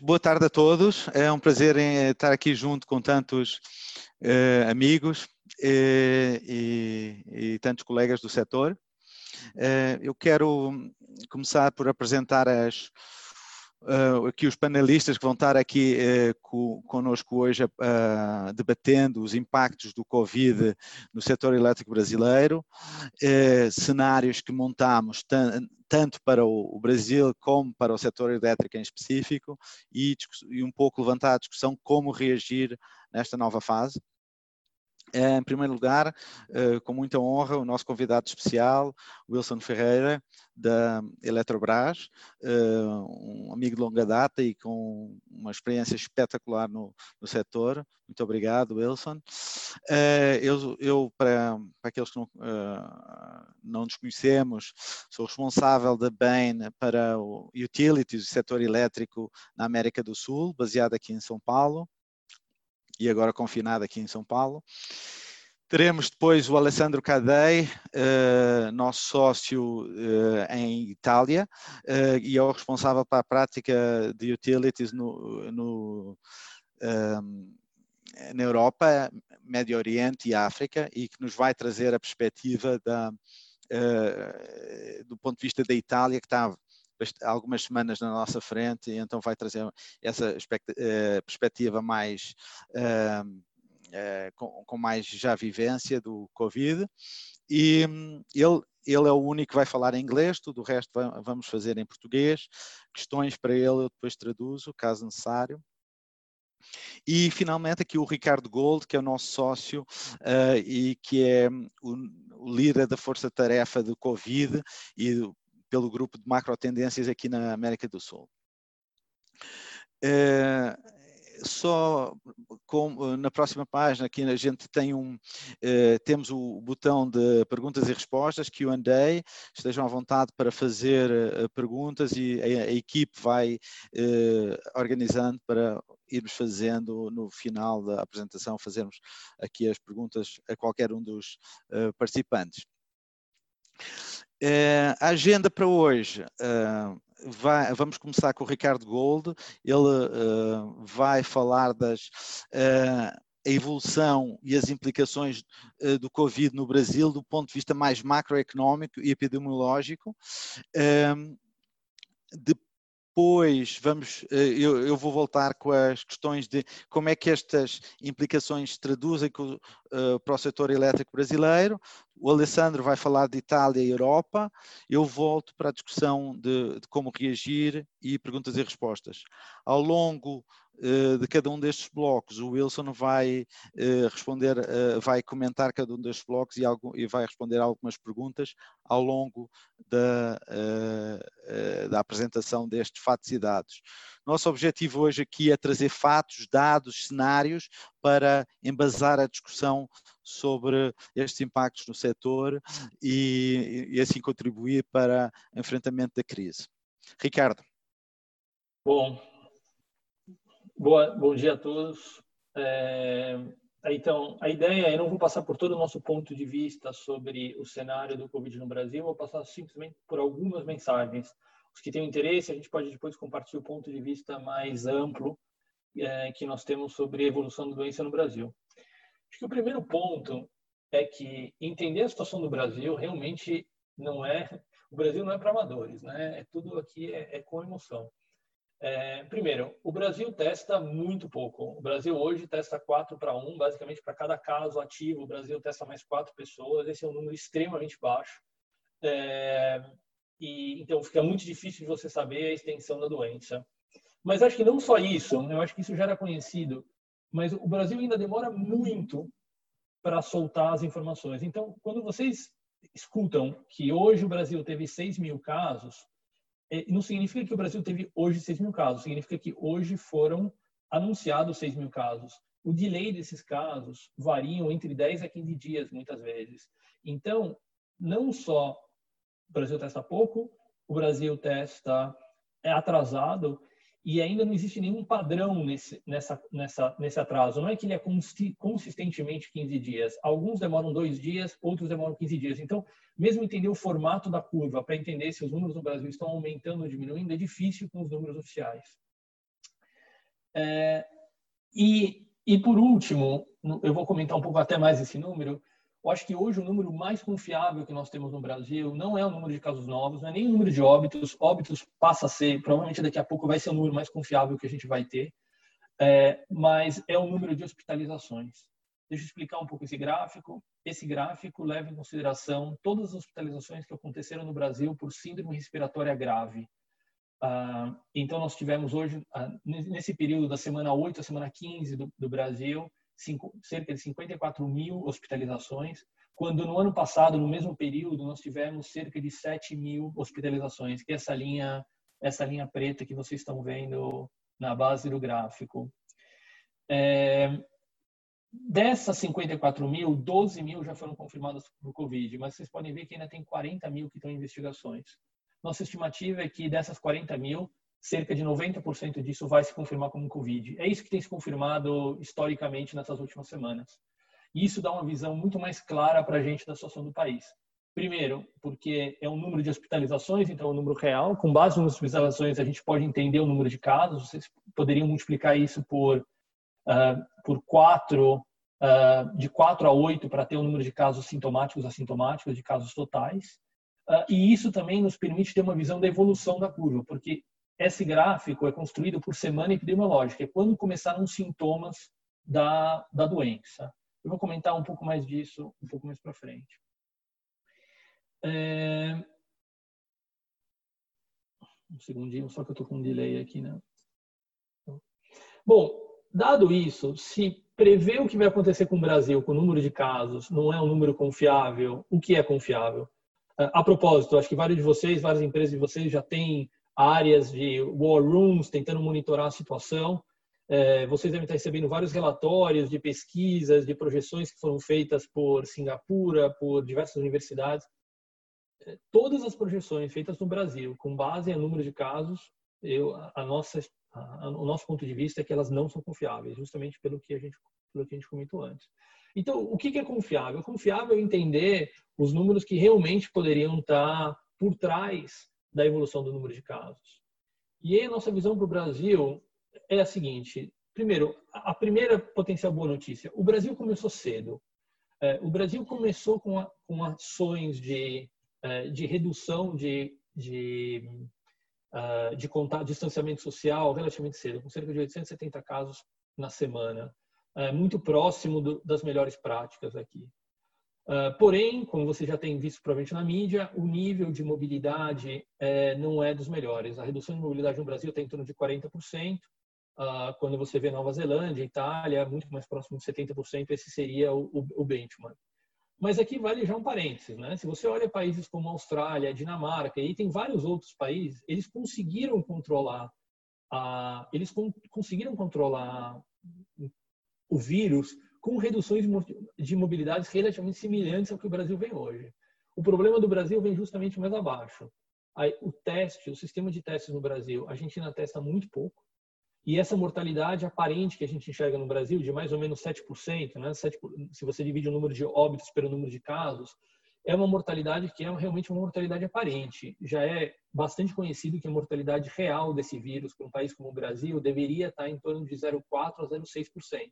Boa tarde a todos. É um prazer estar aqui junto com tantos uh, amigos uh, e, e, tantos colegas do setor. Eu quero começar por apresentar as, uh, aqui os panelistas que vão estar aqui uh, co, conosco hoje uh, debatendo os impactos do Covid no setor elétrico brasileiro, uh, cenários que montamos tanto para o, o, Brasil como para o setor elétrico em específico e, e um pouco levantar a discussão como reagir nesta nova fase. É, em primeiro lugar, eh, com muita honra, o nosso convidado especial, Wilson Ferreira, da Eletrobras, eh, um amigo de longa data e com uma experiência espetacular no, no setor. Muito obrigado, Wilson. Eh, eu, eu para, para, aqueles que não, não nos conhecemos, sou responsável da Bain para o Utilities, o setor elétrico na América do Sul, baseado aqui em São Paulo e agora confinado aqui em São Paulo. Teremos depois o Alessandro Cadei, uh, nosso sócio uh, em Itália, uh, e é o responsável para a prática de utilities no, no na Europa, Médio Oriente e África, e que nos vai trazer a perspectiva da, do ponto de vista da Itália, que está algumas semanas na nossa frente, e então vai trazer essa eh, perspectiva mais uh, com, com, mais já vivência do Covid. E ele, ele é o único que vai falar em inglês, tudo o resto vamos fazer em português. Questões para ele eu depois traduzo, caso necessário. E finalmente aqui o Ricardo Gold, que é o nosso sócio uh, e que é o, o líder da força-tarefa do Covid e pelo grupo de macro tendências aqui na América do Sul. É, só com, na próxima página aqui a gente tem um eh, temos o botão de perguntas e respostas Q&A estejam à vontade para fazer eh, perguntas e a, a, equipe vai eh, organizando para irmos fazendo no final da apresentação fazermos aqui as perguntas a qualquer um dos participantes Uh, a agenda para hoje, uh, vai, vamos começar com o Ricardo Gold, ele uh, vai falar das a evolução e as implicações do Covid no Brasil do ponto de vista mais macroeconómico e epidemiológico. De, depois vamos, eh, eu, eu, vou voltar com as questões de como é que estas implicações se traduzem uh, para o setor elétrico brasileiro. O Alessandro vai falar de Itália e Europa. Eu volto para a discussão de, de como reagir e perguntas e respostas. Ao longo de cada um destes blocos, o Wilson vai uh, responder, vai comentar cada um destes blocos e, e vai responder algumas perguntas ao longo da, da apresentação destes fatos e dados. Nosso objetivo hoje aqui é trazer fatos, dados, cenários para embasar a discussão sobre estes impactos no setor e, e assim contribuir para o enfrentamento da crise. Ricardo. Bom, boa, bom dia a todos. É, então, a ideia, eu não vou passar por todo o nosso ponto de vista sobre o cenário do Covid no Brasil, vou passar simplesmente por algumas mensagens os que têm interesse, a gente pode depois compartilhar o ponto de vista mais amplo é, que nós temos sobre a evolução da doença no Brasil. Acho que o primeiro ponto é que entender a situação do Brasil realmente não é o Brasil não é para amadores, né? É tudo aqui é, é com emoção. É, primeiro, o Brasil testa muito pouco. O Brasil hoje testa 4 para 1, basicamente para cada caso ativo, o Brasil testa mais quatro pessoas. Esse é um número extremamente baixo. É, e então fica muito difícil de você saber a extensão da doença. Mas acho que não só isso, né? eu acho que isso já era conhecido, mas o Brasil ainda demora muito para soltar as informações. Então, quando vocês escutam que hoje o Brasil teve 6 mil casos, não significa que o Brasil teve hoje 6 mil casos, significa que hoje foram anunciados 6 mil casos. O delay desses casos variam entre 10 a 15 dias, muitas vezes. Então, não só o Brasil testa pouco, o Brasil testa é atrasado e ainda não existe nenhum padrão nesse, nessa, nessa, nesse atraso. Não é que ele é consistentemente 15 dias. Alguns demoram dois dias, outros demoram 15 dias. Então, mesmo entender o formato da curva para entender se os números no Brasil estão aumentando ou diminuindo é difícil com os números oficiais. É, e, e, por último, eu vou comentar um pouco até mais esse número, eu acho que hoje o número mais confiável que nós temos no Brasil não é o número de casos novos, não é nem o número de óbitos. Óbitos passa a ser, provavelmente daqui a pouco vai ser o número mais confiável que a gente vai ter, é, mas é o número de hospitalizações. Deixa eu explicar um pouco esse gráfico. Esse gráfico leva em consideração todas as hospitalizações que aconteceram no Brasil por síndrome respiratória grave. Ah, então, nós tivemos hoje, ah, nesse período da semana 8 à semana 15 do, do Brasil, cerca de 54 mil hospitalizações, quando no ano passado, no mesmo período, nós tivemos cerca de 7 mil hospitalizações, que é essa linha, essa linha preta que vocês estão vendo na base do gráfico. É, dessas 54 mil, 12 mil já foram confirmadas por Covid, mas vocês podem ver que ainda tem 40 mil que estão em investigações. Nossa estimativa é que dessas 40 mil, cerca de 90% disso vai se confirmar como Covid. É isso que tem se confirmado historicamente nessas últimas semanas. E isso dá uma visão muito mais clara para a gente da situação do país. Primeiro, porque é um número de hospitalizações, então é um número real. Com base nas hospitalizações, a gente pode entender o número de casos. Vocês poderiam multiplicar isso por, uh, por quatro, uh, de 4 a 8 para ter o um número de casos sintomáticos assintomáticos, de casos totais. Uh, e isso também nos permite ter uma visão da evolução da curva, porque esse gráfico é construído por semana epidemiológica, é quando começaram os sintomas da, da doença. Eu vou comentar um pouco mais disso um pouco mais para frente. É... Um segundinho, só que eu estou com um delay aqui, né? Bom, dado isso, se prever o que vai acontecer com o Brasil, com o número de casos, não é um número confiável, o que é confiável? A propósito, acho que vários de vocês, várias empresas de vocês já têm áreas de war rooms tentando monitorar a situação. É, vocês devem estar recebendo vários relatórios de pesquisas, de projeções que foram feitas por Singapura, por diversas universidades. É, todas as projeções feitas no Brasil, com base em número de casos, eu, a nossa, a, o nosso ponto de vista é que elas não são confiáveis, justamente pelo que a gente, pelo que a gente comentou antes. Então, o que é confiável? Confiável é entender os números que realmente poderiam estar por trás da evolução do número de casos. E a nossa visão para o Brasil é a seguinte: primeiro, a primeira potencial boa notícia, o Brasil começou cedo. É, o Brasil começou com, a, com ações de, é, de redução de, de, uh, de contato, distanciamento social relativamente cedo, com cerca de 870 casos na semana, é, muito próximo do, das melhores práticas aqui. Uh, porém, como você já tem visto provavelmente na mídia, o nível de mobilidade é, não é dos melhores. A redução de mobilidade no Brasil está em torno de 40%. Uh, ah, quando você vê Nova Zelândia, Itália, muito mais próximo de 70%, esse seria o, o, o benchmark. Mas aqui vale já um parênteses, né? Se você olha países como Austrália, Dinamarca e tem vários outros países, eles conseguiram controlar a, eles con conseguiram controlar o vírus com reduções de mobilidades relativamente semelhantes ao que o Brasil vem hoje. O problema do Brasil vem justamente mais abaixo. O teste, o sistema de testes no Brasil, a gente ainda testa muito pouco. E essa mortalidade aparente que a gente enxerga no Brasil, de mais ou menos 7%, né? 7, se você divide o número de óbitos pelo número de casos, é uma mortalidade que é realmente uma mortalidade aparente. Já é bastante conhecido que a mortalidade real desse vírus para um país como o Brasil deveria estar em torno de 0,4% a 0,6%.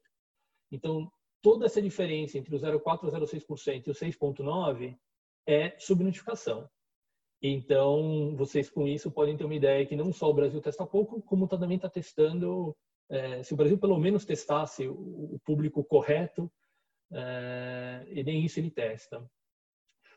Então, toda essa diferença entre o 0,4% e o 0,6% e o 6,9% é subnotificação. Então, vocês com isso podem ter uma ideia que não só o Brasil testa pouco, como também está testando. É, se o Brasil pelo menos testasse o, público correto, é, e nem isso ele testa.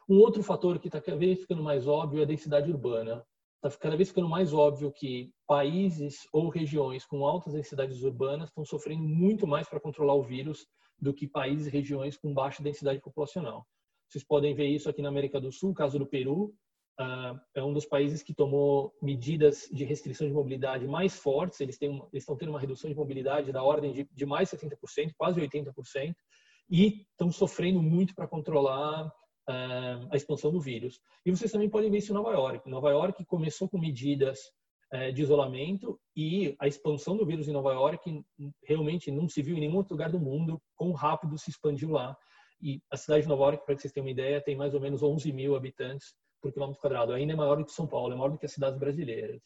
Um outro fator que está cada vez ficando mais óbvio é a densidade urbana. Está cada vez ficando mais óbvio que países ou regiões com altas densidades urbanas estão sofrendo muito mais para controlar o vírus do que países e regiões com baixa densidade populacional. Vocês podem ver isso aqui na América do Sul, o caso do Peru, uh, é um dos países que tomou medidas de restrição de mobilidade mais fortes, eles, têm, eles estão tendo uma redução de mobilidade da ordem de, de mais 70%, quase 80%, e estão sofrendo muito para controlar a expansão do vírus. E vocês também podem ver isso em Nova York. Nova York começou com medidas é, de isolamento e a expansão do vírus em Nova York realmente não se viu em nenhum outro lugar do mundo quão rápido se expandiu lá. E a cidade de Nova York, para que vocês tenham uma ideia, tem mais ou menos 11 mil habitantes por quilômetro quadrado. Ainda é maior do que São Paulo, é maior do que as cidades brasileiras.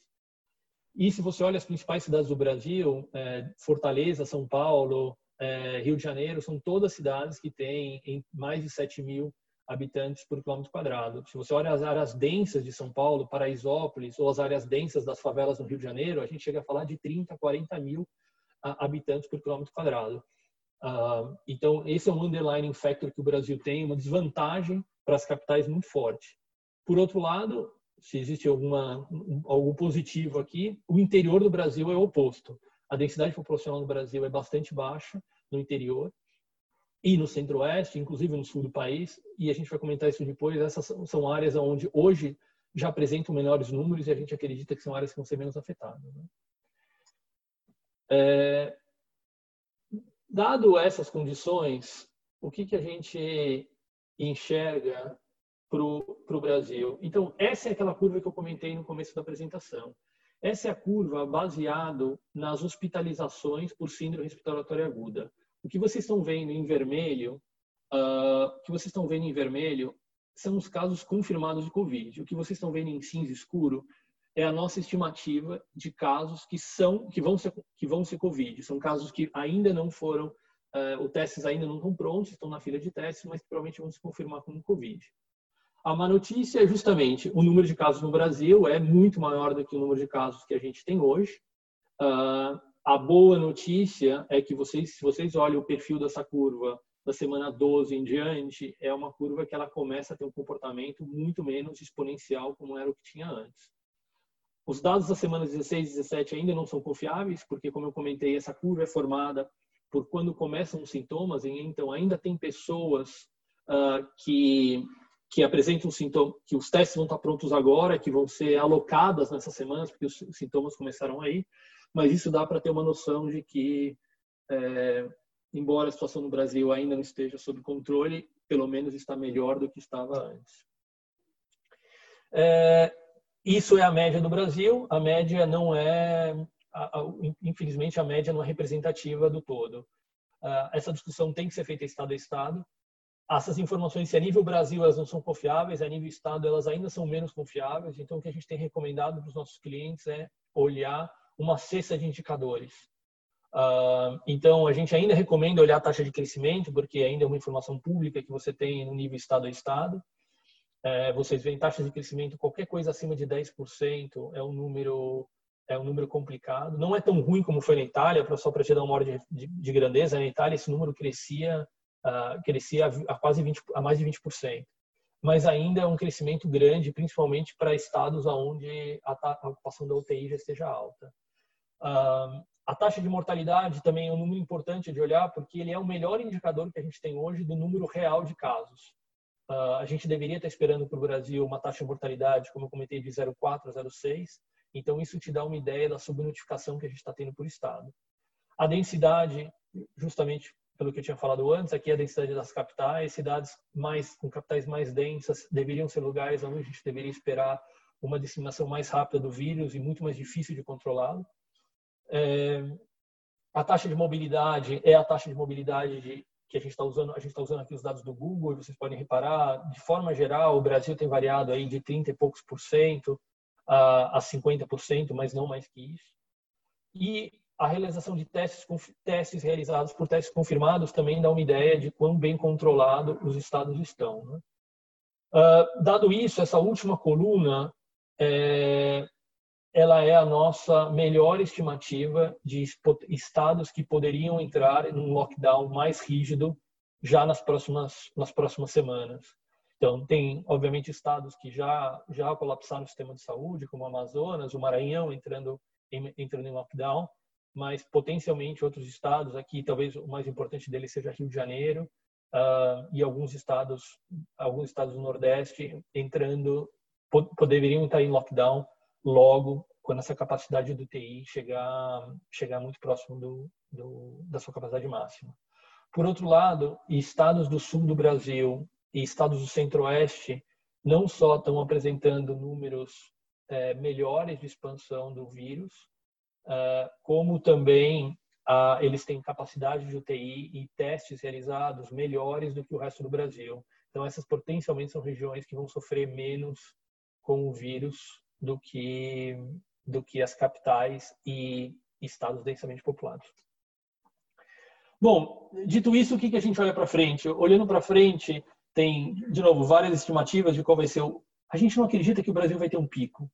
E se você olha as principais cidades do Brasil, é, Fortaleza, São Paulo, é, Rio de Janeiro, são todas cidades que têm mais de 7 mil habitantes por quilômetro quadrado. Se você olha as áreas densas de São Paulo, Paraisópolis, ou as áreas densas das favelas no Rio de Janeiro, a gente chega a falar de 30, 40 mil habitantes por quilômetro quadrado. Uh, então, esse é um underlying factor que o Brasil tem, uma desvantagem para as capitais muito forte. Por outro lado, se existe alguma, algo positivo aqui, o interior do Brasil é o oposto. A densidade populacional no Brasil é bastante baixa no interior e no centro-oeste, inclusive no sul do país, e a gente vai comentar isso depois. Essas são áreas onde hoje já apresentam menores números e a gente acredita que são áreas que vão ser menos afetadas. Né? É, dado essas condições, o que, que a gente enxerga para o Brasil? Então, essa é aquela curva que eu comentei no começo da apresentação. Essa é a curva baseado nas hospitalizações por síndrome respiratória aguda. O que vocês estão vendo em vermelho, uh, o que vocês estão vendo em vermelho são os casos confirmados de Covid. O que vocês estão vendo em cinza escuro é a nossa estimativa de casos que são que vão ser que vão ser Covid. São casos que ainda não foram, uh, os testes ainda não estão prontos, estão na fila de testes, mas provavelmente vão se confirmar como Covid. A má notícia é justamente o número de casos no Brasil é muito maior do que o número de casos que a gente tem hoje. Uh, a boa notícia é que vocês, se vocês olham o perfil dessa curva da semana 12 em diante, é uma curva que ela começa a ter um comportamento muito menos exponencial como era o que tinha antes. Os dados da semana 16 e 17 ainda não são confiáveis, porque, como eu comentei, essa curva é formada por quando começam os sintomas, e então ainda tem pessoas uh, que, que apresentam sintomas, que os testes vão estar prontos agora, que vão ser alocadas nessas semanas, porque os sintomas começaram aí, mas isso dá para ter uma noção de que, é, embora a situação no Brasil ainda não esteja sob controle, pelo menos está melhor do que estava antes. É, isso é a média do Brasil. A média não é, infelizmente, a média não é representativa do todo. Uh, essa discussão tem que ser feita estado a estado. Essas informações, se a nível Brasil elas não são confiáveis, a nível estado elas ainda são menos confiáveis. Então, o que a gente tem recomendado para os nossos clientes é olhar uma cesta de indicadores. Uh, então, a gente ainda recomenda olhar a taxa de crescimento, porque ainda é uma informação pública que você tem no nível estado a estado. É, vocês veem taxas de crescimento, qualquer coisa acima de 10% é um número é um número complicado. Não é tão ruim como foi na Itália, só para te dar uma ordem de, de, de, grandeza. Na Itália, esse número crescia, uh, crescia a, quase 20, a mais de 20%. Mas ainda é um crescimento grande, principalmente para estados onde a, a ocupação da UTI já esteja alta. A taxa de mortalidade também é um número importante de olhar, porque ele é o melhor indicador que a gente tem hoje do número real de casos. A gente deveria estar esperando para o Brasil uma taxa de mortalidade, como eu comentei, de 0,4 a 0,6. Então, isso te dá uma ideia da subnotificação que a gente está tendo por estado. A densidade, justamente pelo que eu tinha falado antes, aqui é a densidade das capitais, cidades mais com capitais mais densas deveriam ser lugares onde a gente deveria esperar uma disseminação mais rápida do vírus e muito mais difícil de controlá-lo. É, a taxa de mobilidade é a taxa de mobilidade de que a gente está usando, a gente está usando aqui os dados do Google, vocês podem reparar, de forma geral, o Brasil tem variado aí de 30 e poucos por cento a, a 50 por cento, mas não mais que isso. E a realização de testes, testes realizados por testes confirmados também dá uma ideia de quão bem controlado os estados estão. Né? Uh, dado isso, essa última coluna é, ela é a nossa melhor estimativa de estados que poderiam entrar num lockdown mais rígido já nas próximas nas próximas semanas. Então, tem obviamente estados que já já colapsaram o sistema de saúde, como o Amazonas, o Maranhão entrando em, entrando em lockdown, mas potencialmente outros estados aqui, talvez o mais importante deles seja Rio de Janeiro, uh, e alguns estados alguns estados do Nordeste entrando poderiam estar em lockdown logo quando essa capacidade do TI chegar chegar muito próximo do, do, da sua capacidade máxima. Por outro lado, estados do sul do Brasil e estados do centro-oeste não só estão apresentando números é, melhores de expansão do vírus, é, como também a, eles têm capacidade de UTI e testes realizados melhores do que o resto do Brasil. Então, essas potencialmente são regiões que vão sofrer menos com o vírus do que do que as capitais e estados densamente populados. Bom, dito isso, o que, que a gente olha para frente? Olhando para frente, tem, de novo, várias estimativas de qual vai ser o. A gente não acredita que o Brasil vai ter um pico. A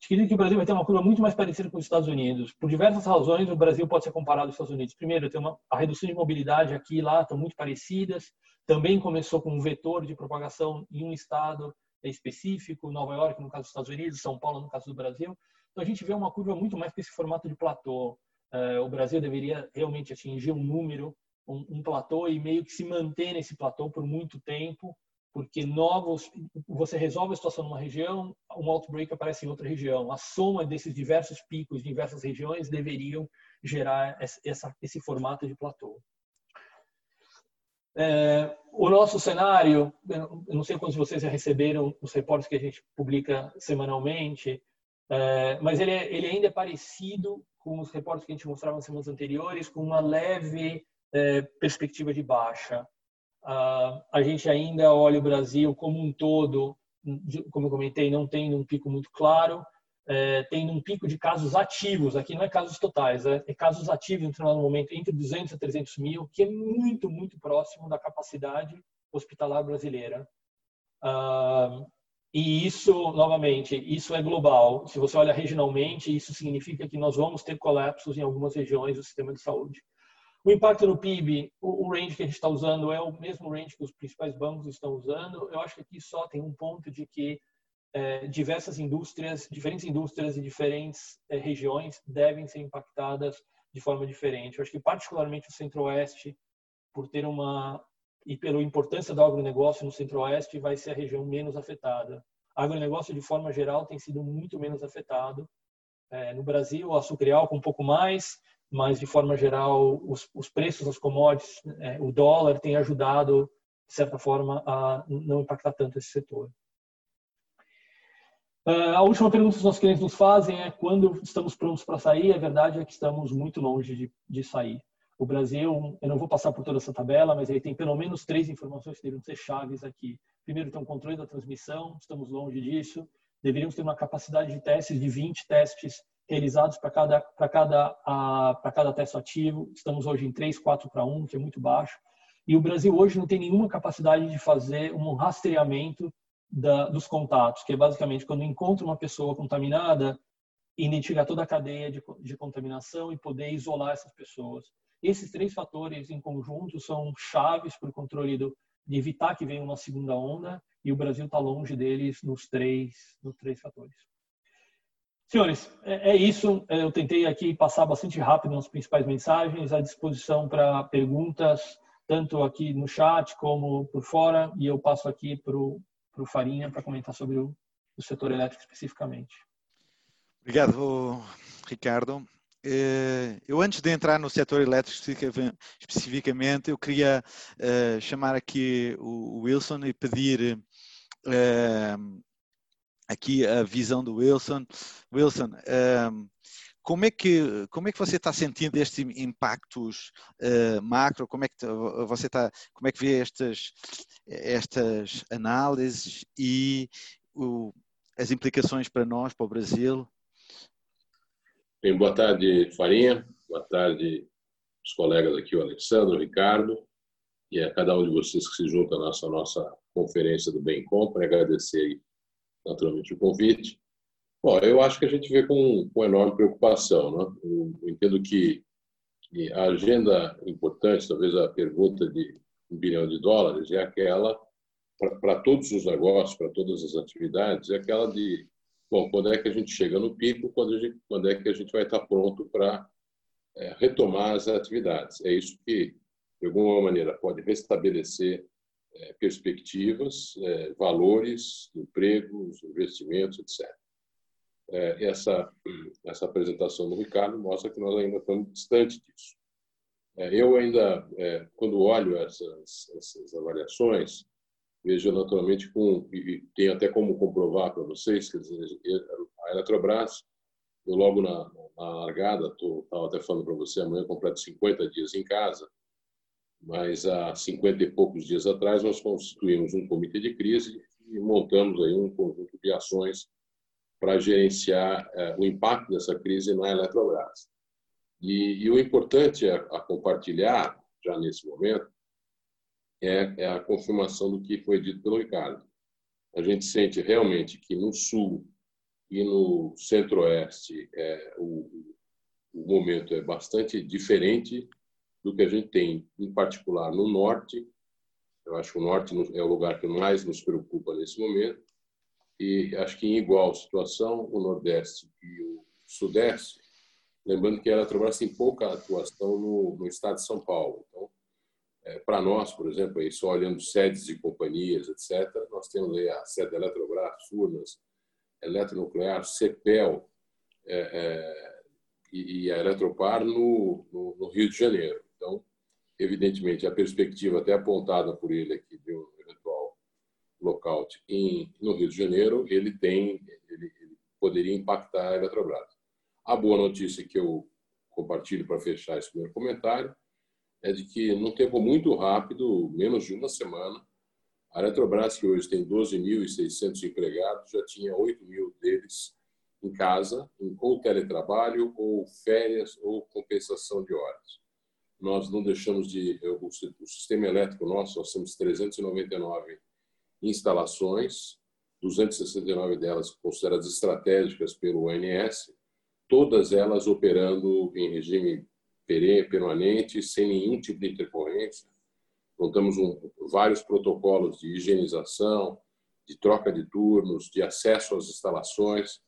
gente acredita que o Brasil vai ter uma curva muito mais parecida com os Estados Unidos. Por diversas razões, o Brasil pode ser comparado aos Estados Unidos. Primeiro, tem uma, a redução de mobilidade aqui e lá estão muito parecidas. Também começou com um vetor de propagação em um estado específico, Nova York, no caso dos Estados Unidos, São Paulo, no caso do Brasil. Então, a gente vê uma curva muito mais com esse formato de platô. Uh, o Brasil deveria realmente atingir um número, um, um, platô e meio que se manter nesse platô por muito tempo, porque novos, você resolve a situação numa região, um outbreak aparece em outra região. A soma desses diversos picos de diversas regiões deveriam gerar essa, esse formato de platô. É, o nosso cenário, eu não sei quantos de vocês já receberam os reportes que a gente publica semanalmente, é, mas ele, é, ele ainda é parecido com os reportes que a gente mostrava nas semanas anteriores, com uma leve é, perspectiva de baixa. Ah, a gente ainda olha o Brasil como um todo, como eu comentei, não tem um pico muito claro, é, tem um pico de casos ativos, aqui não é casos totais, é, é casos ativos em determinado momento entre 200 a 300 mil, que é muito, muito próximo da capacidade hospitalar brasileira. Ah, e isso, novamente, isso é global. Se você olha regionalmente, isso significa que nós vamos ter colapsos em algumas regiões do sistema de saúde. O impacto no PIB, o, range que a gente está usando é o mesmo range que os principais bancos estão usando. Eu acho que aqui só tem um ponto de que é, diversas indústrias, diferentes indústrias e diferentes é, regiões devem ser impactadas de forma diferente. Eu acho que particularmente o Centro-Oeste, por ter uma e pela importância do agronegócio no Centro-Oeste, vai ser a região menos afetada. O agronegócio, de forma geral, tem sido muito menos afetado. É, no Brasil, e álcool um pouco mais, mas, de forma geral, os, os preços das commodities, é, o dólar tem ajudado, de certa forma, a não impactar tanto esse setor. Uh, a última pergunta que os nossos clientes nos fazem é quando estamos prontos para sair. A verdade é que estamos muito longe de, de sair. O Brasil, eu não vou passar por toda essa tabela, mas ele tem pelo menos três informações que deveriam ser chaves aqui. Primeiro, tem um controle da transmissão, estamos longe disso. Deveríamos ter uma capacidade de testes de 20 testes realizados para cada, para cada, para cada teste ativo. Estamos hoje em 3, 4 para 1, que é muito baixo. E o Brasil hoje não tem nenhuma capacidade de fazer um rastreamento da, dos contatos, que é basicamente quando encontra uma pessoa contaminada, identificar toda a cadeia de, de contaminação e poder isolar essas pessoas. Esses três fatores em conjunto são chaves para o controle do, de evitar que venha uma segunda onda e o Brasil está longe deles nos três, nos três fatores. Senhores, é, é isso. Eu tentei aqui passar bastante rápido nas principais mensagens, à disposição para perguntas, tanto aqui no chat como por fora, e eu passo aqui para o Farinha para comentar sobre o, o setor elétrico especificamente. Obrigado, Ricardo. Eh, eu antes de entrar no setor elétrico especificamente, eu queria uh, chamar aqui o Wilson e pedir uh, aqui a visão do Wilson. Wilson, como é que como é que você está sentindo estes impactos macro? Como é que você está? Como é que vê estas estas análises e o, as implicações para nós, para o Brasil? Bem, boa tarde, Farinha. Boa tarde, os colegas aqui, o Alexandre, o Ricardo, e a cada um de vocês que se junta à nossa, nossa conferência do Bem Compra. Agradecer, naturalmente, o convite. Bom, eu acho que a gente vê com, com enorme preocupação. Né? Eu entendo que a agenda importante, talvez a pergunta de um bilhão de dólares, é aquela, para todos os negócios, para todas as atividades, é aquela de Bom, quando é que a gente chega no pico? Quando, gente, quando é que a gente vai estar pronto para é, retomar as atividades? É isso que, de alguma maneira, pode restabelecer é, perspectivas, é, valores, empregos, investimentos, etc. É, essa, essa apresentação do Ricardo mostra que nós ainda estamos distantes disso. É, eu ainda, é, quando olho essas, essas avaliações, vejo naturalmente com e tenho até como comprovar para vocês quer dizer, a Eletrobras eu logo na, na largada estava até falando para você amanhã completo 50 dias em casa mas há 50 e poucos dias atrás nós constituímos um comitê de crise e montamos aí um conjunto de ações para gerenciar é, o impacto dessa crise na Eletrobras. E, e o importante a, a, compartilhar, já nesse momento, é, é a confirmação do que foi dito pelo Ricardo. A gente sente realmente que no Sul e no Centro-Oeste é, o, o momento é bastante diferente do que a gente tem, em particular, no Norte. Eu acho que o Norte é o lugar que mais nos preocupa nesse momento. E acho que em igual situação, o Nordeste e o Sudeste, lembrando que a Eletrobras tem pouca atuação no, no estado de São Paulo. Então, é, para nós, por exemplo, aí, só olhando sedes de companhias, etc., nós temos aí a sede da Eletrobras, Furnas, Eletronuclear, CEPEL, é, é, e, a Eletropar no, no, no, Rio de Janeiro. Então, evidentemente, a perspectiva até apontada por ele aqui de um lockout em, no Rio de Janeiro, ele tem, ele, ele poderia impactar a Eletrobras. A boa notícia que eu compartilho para fechar esse primeiro comentário é de que, num tempo muito rápido, menos de uma semana, a Eletrobras, que hoje tem 12.600 empregados, já tinha 8 mil deles em casa, ou teletrabalho, ou férias, ou compensação de horas. Nós não deixamos de. O sistema elétrico nosso, nós temos 399 instalações, 269 delas consideradas estratégicas pelo ONS, todas elas operando em regime permanente, sem nenhum tipo de intercorrência. Montamos um, vários protocolos de higienização, de troca de turnos, de acesso às instalações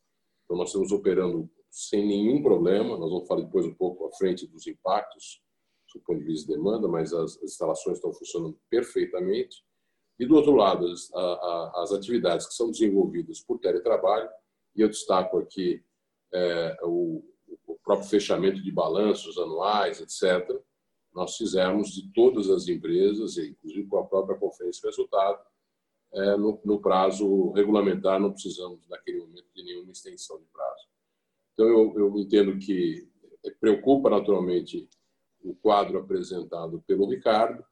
então, nós estamos operando sem nenhum problema. Nós vamos falar depois um pouco à frente dos impactos, do ponto de vista de demanda, mas as, instalações estão funcionando perfeitamente. E, do outro lado, as, a, as atividades que são desenvolvidas por teletrabalho, e eu destaco aqui é, o, o próprio fechamento de balanços anuais, etc., nós fizemos de todas as empresas, inclusive com a própria conferência de resultado, é, no, no, prazo regulamentar, não precisamos, naquele momento, de nenhuma extensão de prazo. Então, eu, eu entendo que preocupa naturalmente o quadro apresentado pelo Ricardo,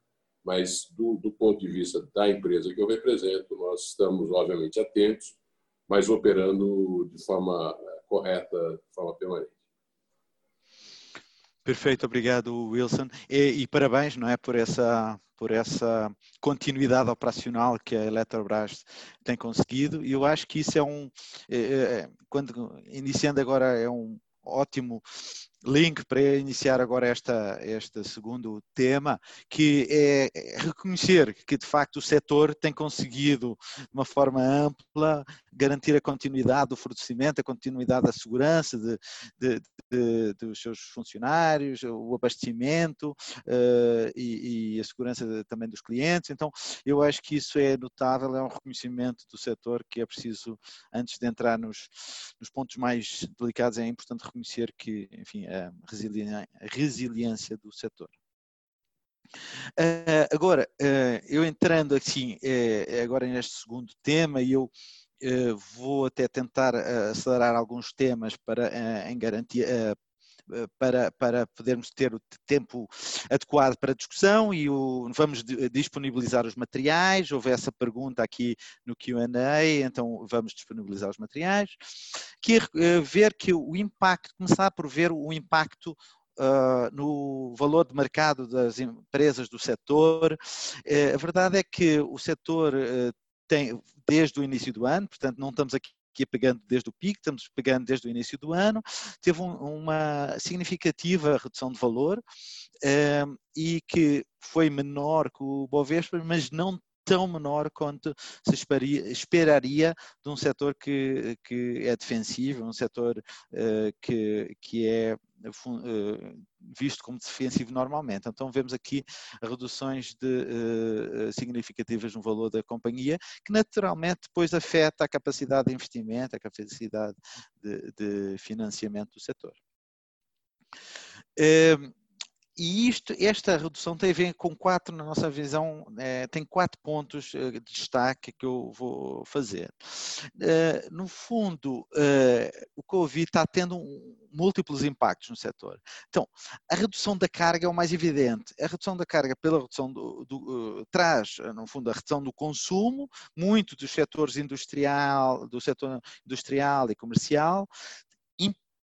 mas do, do, ponto de vista da empresa que eu represento, nós estamos, obviamente, atentos, mas operando de forma é, correta, de forma permanente. Perfeito, obrigado Wilson e, e, parabéns, não é, por essa por essa continuidade operacional que a Eletrobras tem conseguido e eu acho que isso é um, é, é, quando iniciando agora é um ótimo link para iniciar agora esta, este segundo tema, que é reconhecer que de facto o setor tem conseguido de uma forma ampla garantir a continuidade do fornecimento, a continuidade da segurança de, de, de, dos seus funcionários, o abastecimento uh, e, e, a segurança também dos clientes. Então, eu acho que isso é notável, é um reconhecimento do setor que é preciso, antes de entrar nos, nos pontos mais delicados, é importante reconhecer que, enfim, a resiliência do setor. Uh, agora, uh, eu entrando assim, uh, agora neste segundo tema, e eu vou até tentar acelerar alguns temas para, em garantia, para, para podermos ter o tempo adequado para a discussão e o, vamos disponibilizar os materiais. Houve essa pergunta aqui no QA, então vamos disponibilizar os materiais. Que é ver que o impacto, começar por ver o impacto Uh, no valor de mercado das empresas do setor. Uh, a verdade é que o setor uh, tem, desde o início do ano, portanto, não estamos aqui aqui pegando desde o pico, estamos pegando desde o início do ano, teve um, uma significativa redução de valor um, ehm, e que foi menor que o Bovespa, mas não tão menor quanto se esperaria, esperaria de um setor que, que é defensivo, um setor uh, que, que é visto como defensivo normalmente. Então vemos aqui reduções de, uh, significativas no valor da companhia, que naturalmente depois afeta a capacidade de investimento, a capacidade de, de financiamento do setor. E isto, esta redução tem a ver com quatro, na nossa visão, é, tem quatro pontos eh, de destaque que eu vou fazer. Eh, no fundo, eh, o Covid está tendo um, múltiplos impactos no setor. Então, a redução da carga é o mais evidente. A redução da carga pela redução do, do uh, traz, no fundo, a redução do consumo, muito dos setores industrial, do setor industrial e comercial,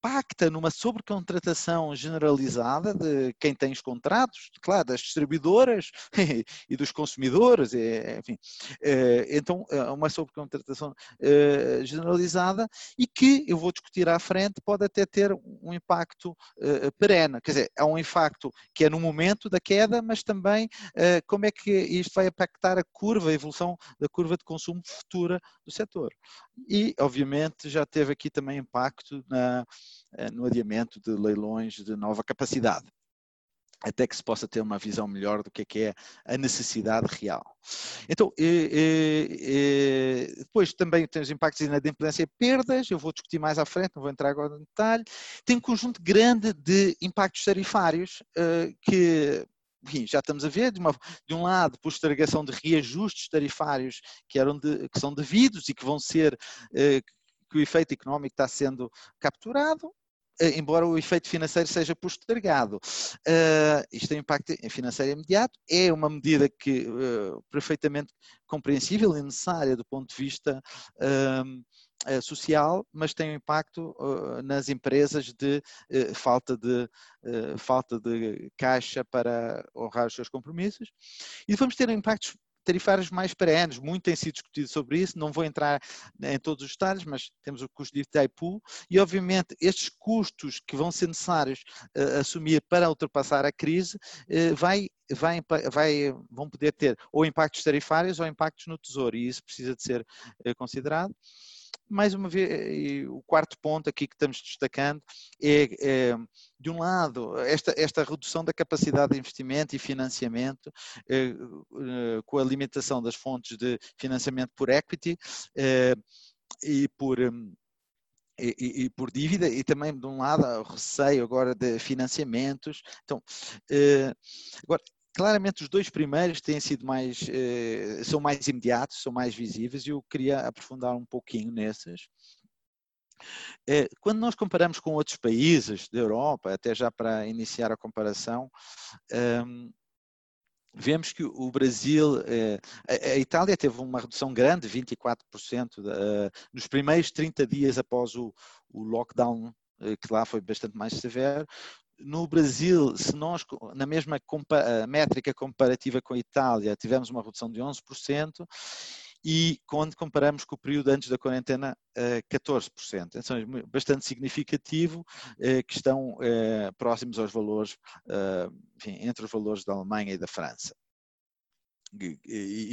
impacta numa sobrecontratação generalizada de quem tem os contratos, claro, das distribuidoras e dos consumidores, enfim. Eh, então, é uma sobrecontratação eh, generalizada e que, eu vou discutir à frente, pode até ter um impacto eh, perene. Quer dizer, é um impacto que é no momento da queda, mas também como é que isto vai impactar a curva, a evolução da curva de consumo futura do setor. E, obviamente, já teve aqui também impacto na no adiamento de leilões de nova capacidade até que se possa ter uma visão melhor do que é, que é a necessidade real. Então, e, e, depois também tem os impactos de inadimplência e perdas, eu vou discutir mais à frente, não vou entrar agora no detalhe. Tem um conjunto grande de impactos tarifários que enfim, já estamos a ver, de, uma, de, um lado, postergação de reajustes tarifários que, eram de, que são devidos e que vão ser, que o efeito económico está sendo capturado, eh, embora o efeito financeiro seja postergado. Uh, isto tem impacto financeiro imediato, é uma medida que uh, perfeitamente compreensível e necessária do ponto de vista uh, social, mas tem um impacto nas empresas de falta de falta de caixa para honrar os seus compromissos. E vamos ter impactos tarifários mais perenes, muito tem sido discutido sobre isso, não vou entrar em todos os detalhes, mas temos o custo de Itaipu. E obviamente estes custos que vão ser necessários uh, assumir para ultrapassar a crise uh, vai, vai, vai, vão poder ter ou impactos tarifários ou impactos no tesouro. E isso precisa de ser uh, considerado mais uma vez, o quarto ponto aqui que estamos destacando é, é de um lado, esta, esta redução da capacidade de investimento e financiamento, é, com a limitação das fontes de financiamento por equity é, e por. E, e, por dívida e também de um lado o receio agora de financiamentos. Então, agora claramente os dois primeiros têm sido mais, eh, são mais imediatos, são mais visíveis e eu queria aprofundar um pouquinho nesses. Eh, quando nós comparamos com outros países da Europa, até já para iniciar a comparação, ehm, vemos que o Brasil, eh, a Itália teve uma redução grande, 24%, nos primeiros 30 dias após o, o lockdown que lá foi bastante mais severo no Brasil, se nós, na mesma métrica comparativa com a Itália, tivemos uma redução de 11%, e quando comparamos com o período antes da quarentena, 14%. Então, é bastante significativo, eh, que estão eh, próximos aos valores, eh, enfim, entre os valores da Alemanha e da França. E,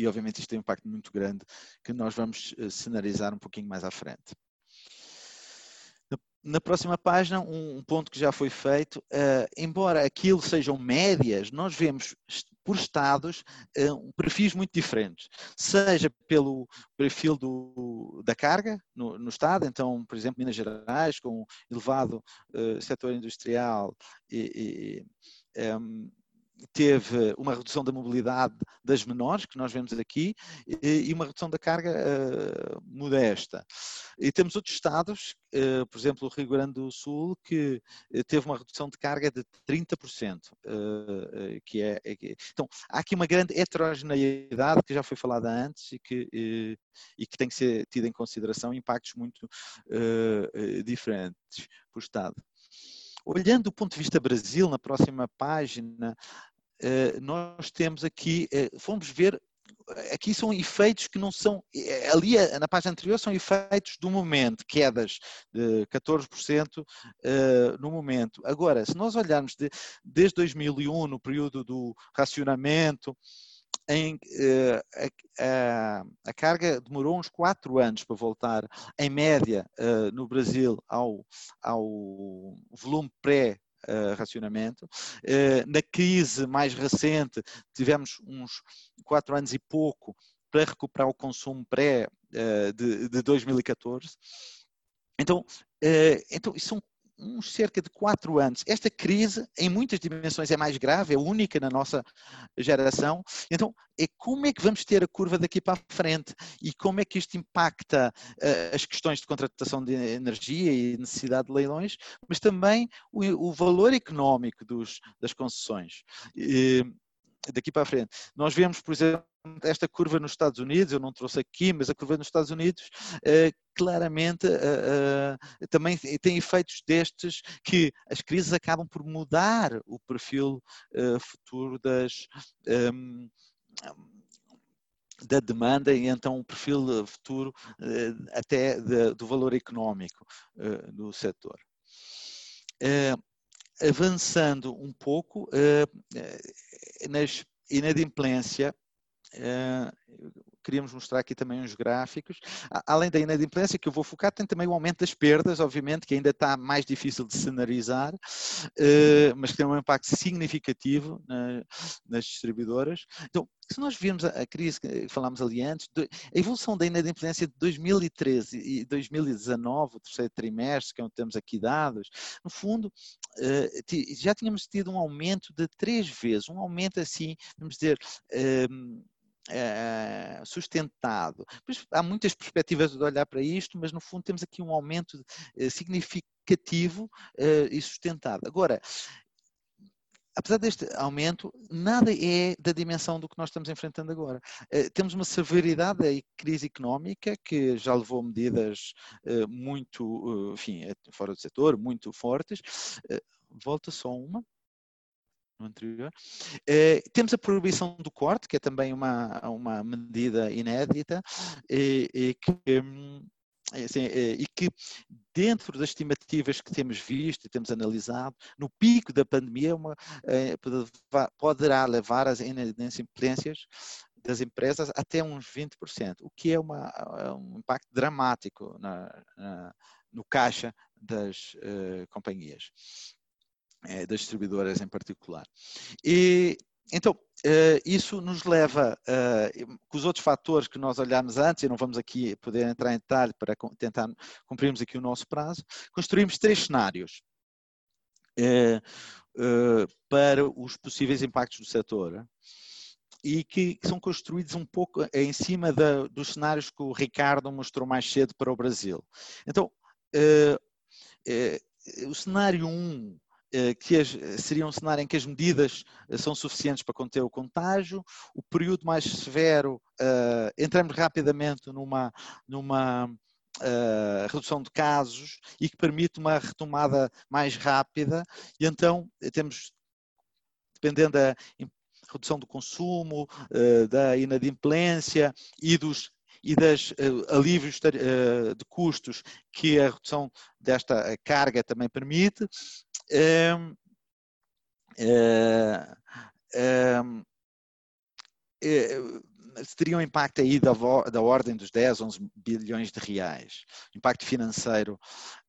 e, obviamente isto tem um impacto muito grande que nós vamos cenarizar um pouquinho mais à frente. Na próxima página, um, ponto que já foi feito, uh, embora aquilo sejam médias, nós vemos por estados uh, perfis muito diferentes, seja pelo perfil do, da carga no, no, estado, então, por exemplo, Minas Gerais, com elevado uh, setor industrial e, e um, teve uma redução da mobilidade das menores, que nós vemos aqui, e uma redução da carga uh, modesta. E temos outros estados, uh, por exemplo, o Rio Grande do Sul, que uh, teve uma redução de carga de 30%, que é, é, Então, há aqui uma grande heterogeneidade, que já foi falada antes, e que, e que tem que ser tida em consideração, impactos muito diferentes por estado. Olhando do ponto de vista Brasil, na próxima página, eh, nós temos aqui, eh, fomos ver, aqui são efeitos que não são, eh, ali na página anterior são efeitos do momento, quedas de 14% no momento. Agora, se nós olharmos de, desde 2001, no período do racionamento, em, a, a, a, carga demorou uns quatro anos para voltar, em média, no Brasil, ao, ao volume pré Uh, racionamento. Uh, na crise mais recente, tivemos uns quatro anos e pouco para recuperar o consumo pré uh, de, de, 2014. Então, então, isso são uns cerca de quatro anos. Esta crise, em muitas dimensões, é mais grave, é única na nossa geração. Então, é como é que vamos ter a curva daqui para a frente e como é que isto impacta uh, as questões de contratação de energia e necessidade de leilões, mas também o, o valor económico dos, das concessões. E, daqui para a frente. Nós vemos, por exemplo, esta curva nos Estados Unidos, eu não trouxe aqui, mas a curva nos Estados Unidos uh, claramente uh, uh, também tem efeitos destes que as crises acabam por mudar o perfil futuro das. Um, da demanda e então o perfil futuro até do valor económico do setor avançando um pouco nas inadimplência Uh, queríamos mostrar aqui também uns gráficos. Além da inadimplência, que eu vou focar, tem também o aumento das perdas, obviamente, que ainda está mais difícil de cenarizar, uh, mas que tem um impacto significativo na, nas distribuidoras. Então, se nós virmos a, crise que falámos ali antes, a evolução da inadimplência de 2013 e 2019, o terceiro trimestre, que é onde temos aqui dados, no fundo, uh, já tínhamos tido um aumento de três vezes, um aumento assim, vamos dizer, sustentado. Pois há muitas perspectivas de olhar para isto, mas no fundo temos aqui um aumento eh, significativo eh, e sustentado. Agora, apesar deste aumento, nada é da dimensão do que nós estamos enfrentando agora. temos uma severidade da crise económica que já levou medidas muito, enfim, fora do setor, muito fortes. volta só uma no anterior. Eh, temos a proibição do corte, que é também uma, uma medida inédita e, e que. Hum, assim, eh, e que dentro das estimativas que temos visto e temos analisado, no pico da pandemia uma, eh, poderá levar as inadimplências das empresas até uns 20%, o que é uma, um impacto dramático na, na, no caixa das companhias. É, das distribuidoras em particular. E então, eh, isso nos leva, eh, com os outros fatores que nós olhámos antes, e não vamos aqui poder entrar em detalhe para tentar cumprirmos aqui o nosso prazo, construímos três cenários eh, para os possíveis impactos do setor e que são construídos um pouco em cima da, dos cenários que o Ricardo mostrou mais cedo para o Brasil. Então, o cenário 1 um, eh, que as, seria um cenário em que as medidas eh, são suficientes para conter o contágio, o período mais severo, uh, entramos rapidamente numa, numa uh, redução de casos e que permite uma retomada mais rápida, e então temos, dependendo da redução do consumo, uh, da inadimplência e dos e das uh, alívios de custos que a redução desta carga também permite, um, teria um impacto aí da, da, ordem dos 10, 11 bilhões de reais, impacto financeiro.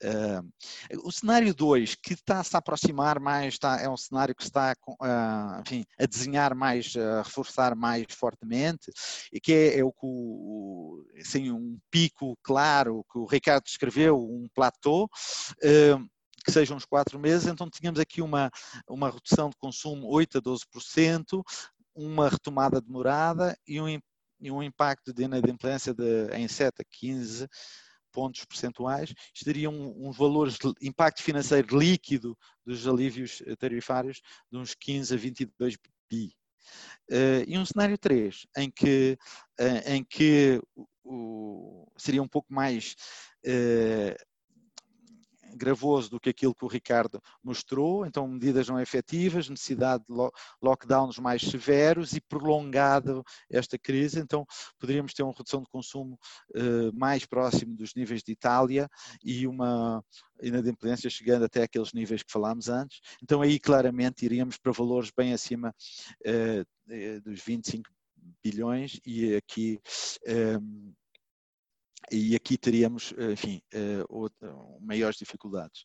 Uh, o cenário 2, que está-se a aproximar mais, está, é um cenário que está uh, enfim, a desenhar mais, a reforçar mais fortemente, e que é, é o assim, um pico claro que o Ricardo descreveu, um platô. Uh, que sejam uns quatro meses, então tínhamos aqui uma, uma redução de consumo 8 a 12%, uma retomada demorada e um, e um impacto de inadimplência de, em 7 a 15 pontos percentuais, isto teria um, uns valores de impacto financeiro líquido dos alívios tarifários de uns 15 a 22 bi. Uh, e um cenário 3, em que, uh, em que o, seria um pouco mais uh, gravoso do que aquilo que o Ricardo mostrou, então medidas não efetivas, necessidade de lockdowns mais severos e prolongado esta crise, então poderíamos ter uma redução de consumo eh, mais próximo dos níveis de Itália e uma inadimplência chegando até aqueles níveis que falámos antes, então aí claramente iríamos para valores bem acima eh, dos 25 bilhões e aqui eh, e aqui teríamos, eh, enfim, eh, maiores dificuldades.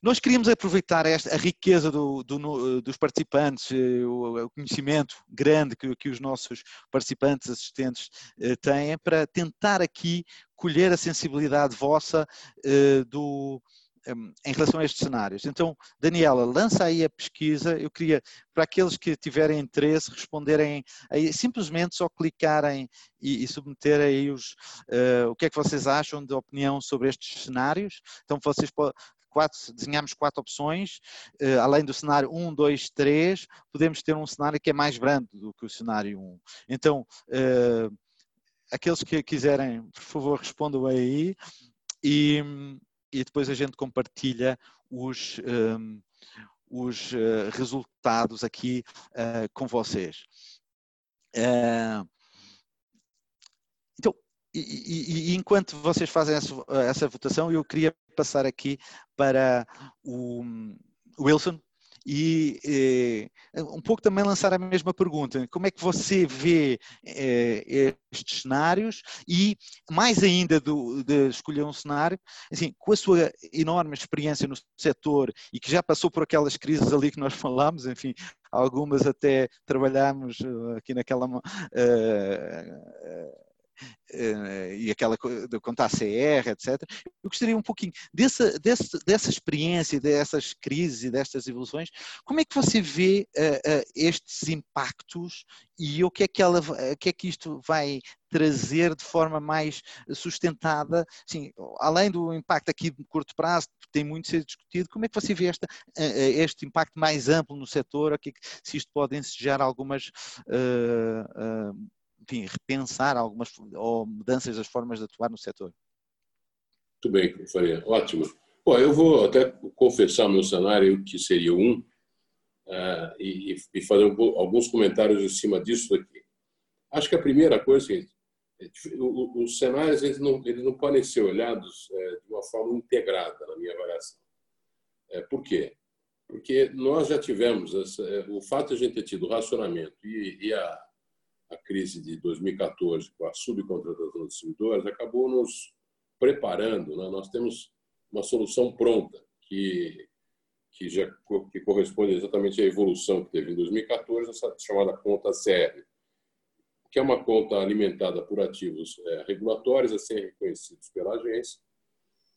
Nós queríamos aproveitar esta, a riqueza do, do, dos participantes, eh, o, conhecimento grande que, que, os nossos participantes, assistentes têm, para tentar aqui colher a sensibilidade vossa do, um, em relação a estes cenários. Então, Daniela, lança aí a pesquisa. Eu queria, para aqueles que tiverem interesse, responderem aí, simplesmente só clicarem e, e submeter aí os, uh, o que é que vocês acham de opinião sobre estes cenários. Então, vocês quatro, desenhamos quatro opções, uh, além do cenário 1, 2, 3, podemos ter um cenário que é mais grande do que o cenário 1. Então, uh, aqueles que quiserem, por favor, respondam aí e, e depois a gente compartilha os, um, os uh, resultados aqui uh, com vocês. Uh, então, e, e, enquanto vocês fazem essa, essa, votação, eu queria passar aqui para o Wilson, e eh, um pouco também lançar a mesma pergunta: como é que você vê eh, estes cenários e, mais ainda do, de escolher um cenário, assim, com a sua enorme experiência no setor e que já passou por aquelas crises ali que nós falámos, enfim, algumas até trabalhámos eh, aqui naquela. Uh, e aquela de contar CR, etc. Eu gostaria um pouquinho dessa, dessa, dessa experiência, dessas crises e destas evoluções, como é que você vê uh, uh, estes impactos e o que é que, ela, o que é que isto vai trazer de forma mais sustentada, sim, além do impacto aqui de curto prazo, que tem muito a ser discutido, como é que você vê esta, este impacto mais amplo no setor, se isto pode ensejar algumas uh, enfim, repensar algumas ou mudanças das formas de atuar no setor? Muito bem, Faria. Ótimo. Bom, eu vou até confessar o meu cenário, que seria um, uh, e, fazer alguns comentários em cima disso aqui. Acho que a primeira coisa é os cenários eles não, eles não podem ser olhados é, de uma forma integrada, na minha avaliação. É, por quê? Porque nós já tivemos essa, é, o fato de a gente ter tido racionamento e, e a, a crise de 2014 com a subcontratação dos distribuidores acabou nos preparando. Né? Nós temos uma solução pronta que que já que corresponde exatamente à evolução que teve em 2014, essa chamada conta CR, que é uma conta alimentada por ativos é, regulatórios a serem reconhecidos pela agência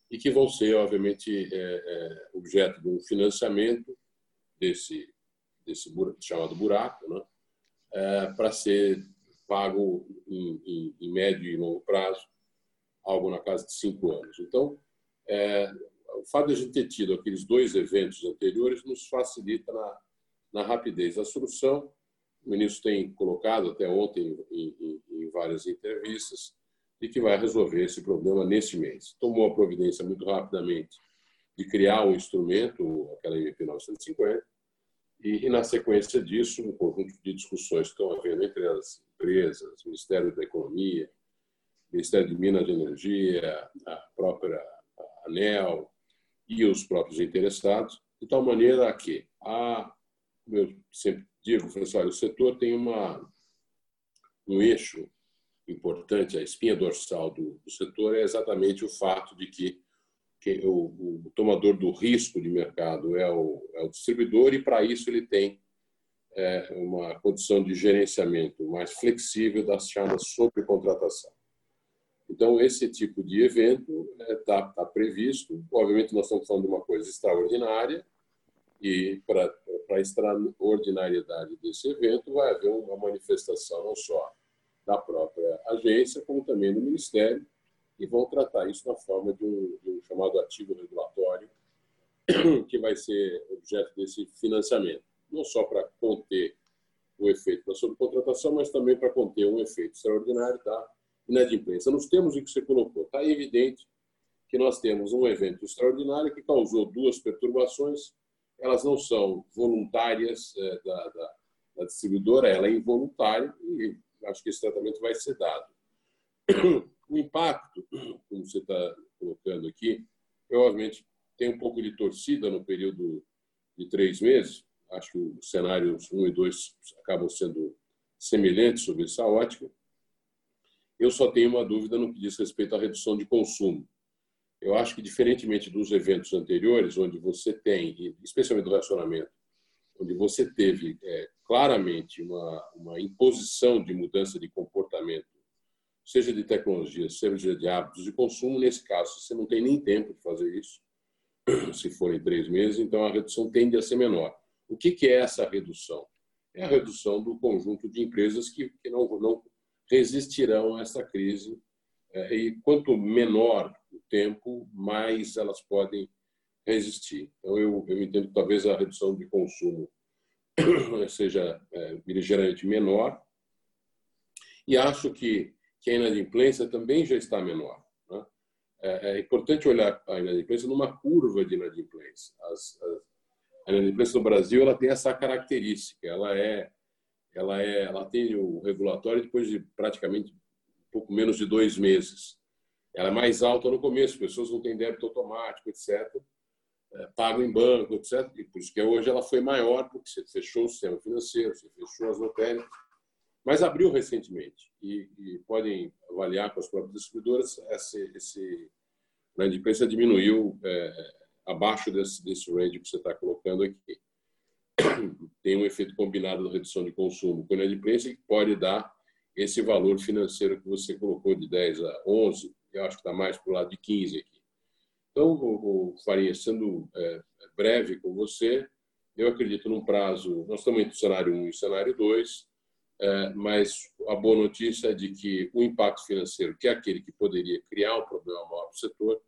e que vão ser, obviamente, é, é, objeto de um financiamento desse desse chamado buraco, né? É, para ser pago em, em, em, médio e longo prazo, algo na casa de cinco anos. Então, é, o fato de a gente ter tido aqueles dois eventos anteriores nos facilita na, na rapidez da solução. O ministro tem colocado até ontem em, em, várias entrevistas e que vai resolver esse problema nesse mês. Tomou a providência muito rapidamente de criar um instrumento, aquela MP 950, e, e, na sequência disso, um conjunto de discussões que estão havendo entre as empresas, Ministério da Economia, Ministério de Minas e Energia, a própria ANEL e os próprios interessados, de tal maneira que, a, como eu sempre digo, o setor tem uma, um eixo importante, a espinha dorsal do, do setor é exatamente o fato de que que o, o, tomador do risco de mercado é o, é o distribuidor e para isso ele tem é, uma condição de gerenciamento mais flexível das chamadas sobrecontratação. Então esse tipo de evento está é, tá, tá previsto. Obviamente nós estamos falando de uma coisa extraordinária e para a extraordinariedade desse evento vai haver uma manifestação não só da própria agência como também do Ministério e vão tratar isso na forma de um, de um chamado ativo regulatório, que vai ser objeto desse financiamento, não só para conter o efeito da subcontratação, mas também para conter um efeito extraordinário da inadimplência. Nos termos em que você colocou, está evidente que nós temos um evento extraordinário que causou duas perturbações. Elas não são voluntárias é, da, da, da distribuidora, ela é involuntária e acho que esse tratamento vai ser dado. O impacto, como você está colocando aqui, obviamente tem um pouco de torcida no período de três meses. Acho que os cenários 1 e 2 acabam sendo semelhantes sobre essa ótica. Eu só tenho uma dúvida no que diz respeito à redução de consumo. Eu acho que, diferentemente dos eventos anteriores, onde você tem, especialmente do racionamento, onde você teve é, claramente uma, uma imposição de mudança de comportamento seja de tecnologia, seja de hábitos de consumo. Nesse caso, você não tem nem tempo de fazer isso. se forem três meses, então a redução tende a ser menor. O que, que é essa redução? É a redução do conjunto de empresas que, que não, não resistirão a essa crise. É, e quanto menor o tempo, mais elas podem resistir. Então, eu, eu entendo que talvez a redução de consumo seja é, menor. E acho que, que a inadimplência também já está menor. Né? É, é, importante olhar a inadimplência numa curva de inadimplência. As, as, a inadimplência no Brasil ela tem essa característica. Ela é, ela é, ela tem o regulatório depois de praticamente pouco menos de dois meses. Ela é mais alta no começo, pessoas não têm débito automático, etc é, pago em banco, etc. E por isso que hoje ela foi maior, porque você fechou o sistema financeiro, você fechou as lotéricas, mas abriu recentemente. E, e podem avaliar com as próprias distribuidoras, esse, esse a inadimplência diminuiu é, abaixo desse, desse range que você está colocando aqui. Tem um efeito combinado da redução de consumo com a inadimplência que pode dar esse valor financeiro que você colocou de 10 a 11, eu acho que está mais para o lado de 15 aqui. Então, o, Farinha, sendo é, breve com você, eu acredito num prazo. Nós estamos entre cenário 1 e cenário 2, é, mas a boa notícia é de que o impacto financeiro, que é aquele que poderia criar um problema maior para o setor,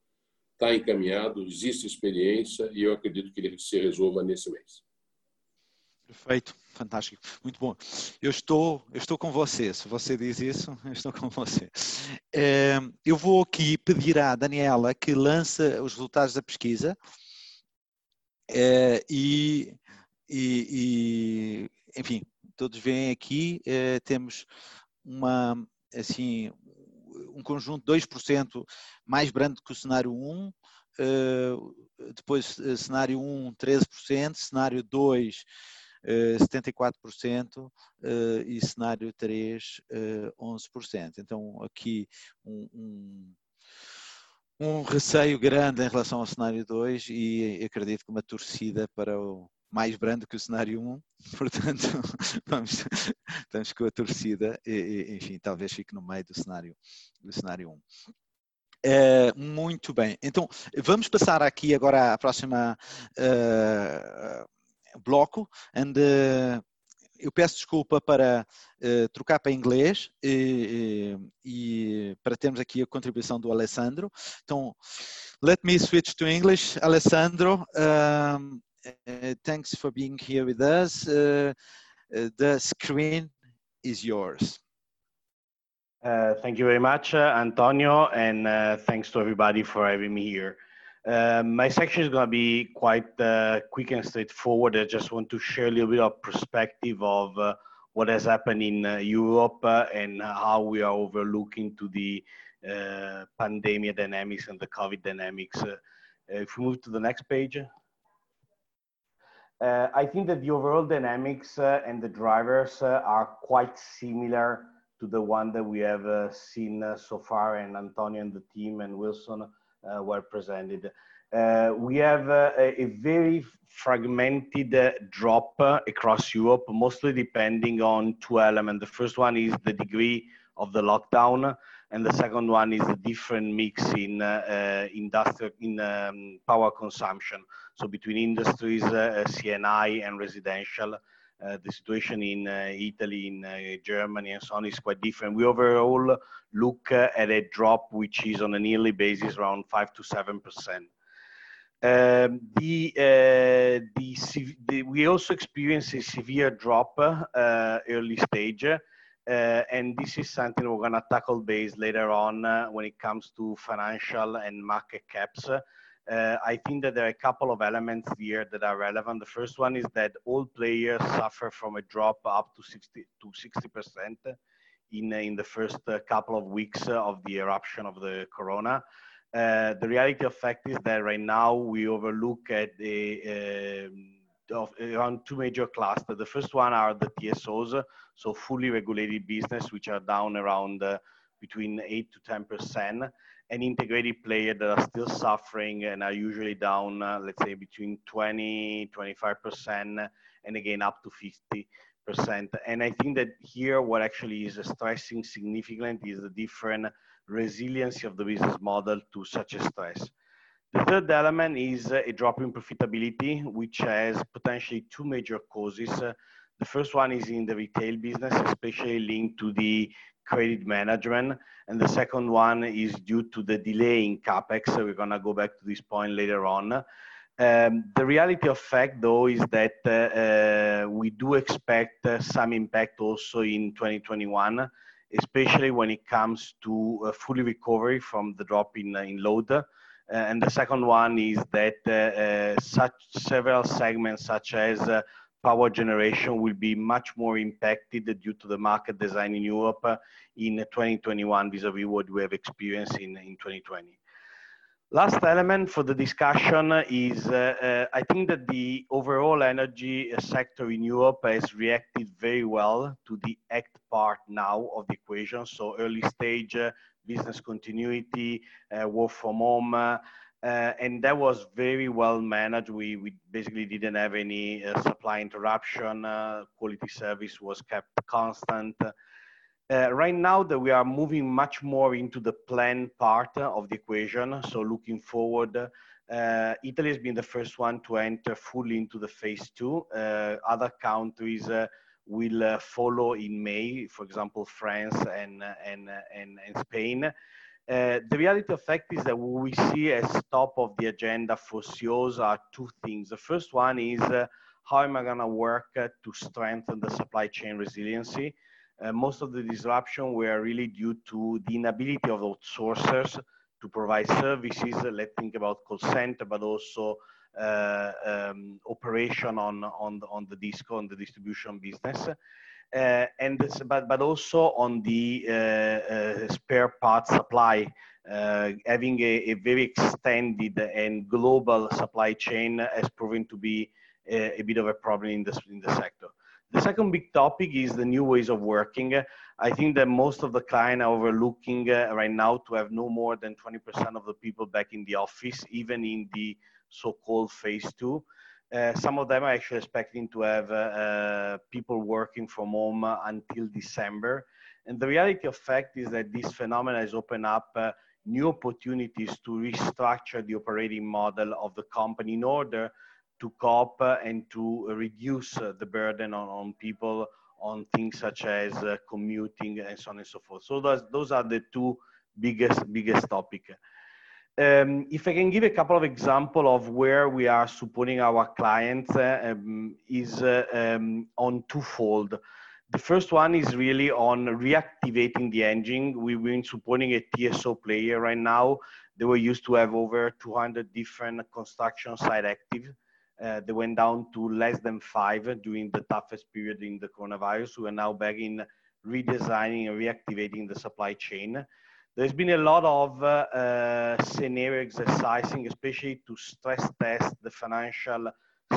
está encaminhado, existe experiência e eu acredito que ele se resolva nesse mês. Perfeito, fantástico, muito bom. Eu estou, eu estou com você. Se você diz isso, eu estou com você. É, eu vou aqui pedir à Daniela que lance os resultados da pesquisa é, e, e, e, enfim, todos veem aqui é, temos uma assim um conjunto 2% mais brando que o cenário 1, depois cenário 1 13%, cenário 2 74% eh, e cenário 3, 11%. Eh, então, aqui um, um, um, receio grande em relação ao cenário 2 e acredito que uma torcida para o mais brando que o cenário 1, portanto, vamos, estamos com a torcida, e, enfim, talvez fique no meio do cenário, do cenário 1. É, muito bem, então vamos passar aqui agora à próxima uh, bloco and, uh, eu peço desculpa para uh, trocar para inglês e, e, e, para termos aqui a contribuição do Alessandro. Então, let me switch to English. Alessandro, thanks for being here with us. Uh, the screen is yours. Uh, thank you very much, uh, Antonio, and uh, thanks to everybody for having me here. Um, my section is going to be quite uh, quick and straightforward. I just want to share a little bit of perspective of uh, what has happened in uh, Europe uh, and how we are overlooking to the uh, pandemic dynamics and the COVID dynamics. Uh, if we move to the next page. Uh, I think that the overall dynamics uh, and the drivers uh, are quite similar to the one that we have seen so far and Antonio and the team and Wilson uh, were presented. Uh, we have uh, a, very fragmented drop across Europe, mostly depending on two elements. The first one is the degree of the lockdown, and the second one is a different mix in uh, industrial in um, power consumption. So between industries, uh, CNI, and residential, uh, the situation in uh, Italy, in uh, Germany, and so on is quite different. We overall look at a drop which is on a yearly basis around five to seven percent. Um, the, uh, the, the, we also experience a severe drop uh, early stage, uh, and this is something we're going to tackle base later on when it comes to financial and market caps. Uh, I think that there are a couple of elements here that are relevant. The first one is that all players suffer from a drop up to 60 to 60 percent in in the first uh, couple of weeks of the eruption of the corona. Uh, the reality of fact is that right now we overlook at the um, of around two major clusters. The first one are the TSOs, so fully regulated business, which are down around uh, between 8 to 10 percent an integrated player that are still suffering and are usually down, uh, let's say between 20, 25%, and again up to 50%. And I think that here what actually is stressing significantly is the different resiliency of the business model to such a stress. The third element is a drop in profitability, which has potentially two major causes. The first one is in the retail business, especially linked to the credit management. And the second one is due to the delay in CapEx. So we're going to go back to this point later on. Um, the reality of fact, though, is that uh, we do expect uh, some impact also in 2021, especially when it comes to uh, fully recovery from the drop in, in load. Uh, and the second one is that uh, uh, such several segments, such as power generation will be much more impacted due to the market design in Europe in 2021 vis-a-vis what we have experienced in, in 2020. Last element for the discussion is uh, uh, I think that the overall energy sector in Europe has reacted very well to the ACT part now of the equation. So early stage uh, business continuity, uh, work from home, uh, uh, and that was very well managed. We, we basically didn't have any uh, supply interruption. Uh, quality service was kept constant. Uh, right now that we are moving much more into the plan part of the equation. So looking forward, Italy has been the first one to enter fully into the phase two. Other countries will follow in May, for example, France and, and, and, and Spain. Uh, the reality of fact is that what we see as top of the agenda for CEOs are two things. The first one is uh, how am I going to work uh, to strengthen the supply chain resiliency? Uh, most of the disruption were really due to the inability of outsourcers to provide services. Let's think about call center, but also uh, um, operation on, on, the, on the disco, on the distribution business. Uh, and this, but but also on the uh, uh, spare parts supply, having a, a, very extended and global supply chain has proven to be a, a bit of a problem in the in the sector. The second big topic is the new ways of working. I think that most of the clients are overlooking uh, right now to have no more than 20% of the people back in the office, even in the so-called phase two. Uh, some of them are actually expecting to have uh, uh, people working from home until December. And the reality of fact is that this phenomenon has opened up new opportunities to restructure the operating model of the company in order to cope and to reduce the burden on, on people on things such as uh, commuting and so on and so forth. So those, those are the two biggest, biggest topics. Um, if I can give a couple of examples of where we are supporting our clients uh, um, is uh, um, on twofold. The first one is really on reactivating the engine. We've been supporting a TSO player right now. They were used to have over 200 different construction site active. Uh, they went down to less than five during the toughest period in the coronavirus. We are now back in redesigning and reactivating the supply chain. There's been a lot of uh, uh, scenario exercising, especially to stress test the financial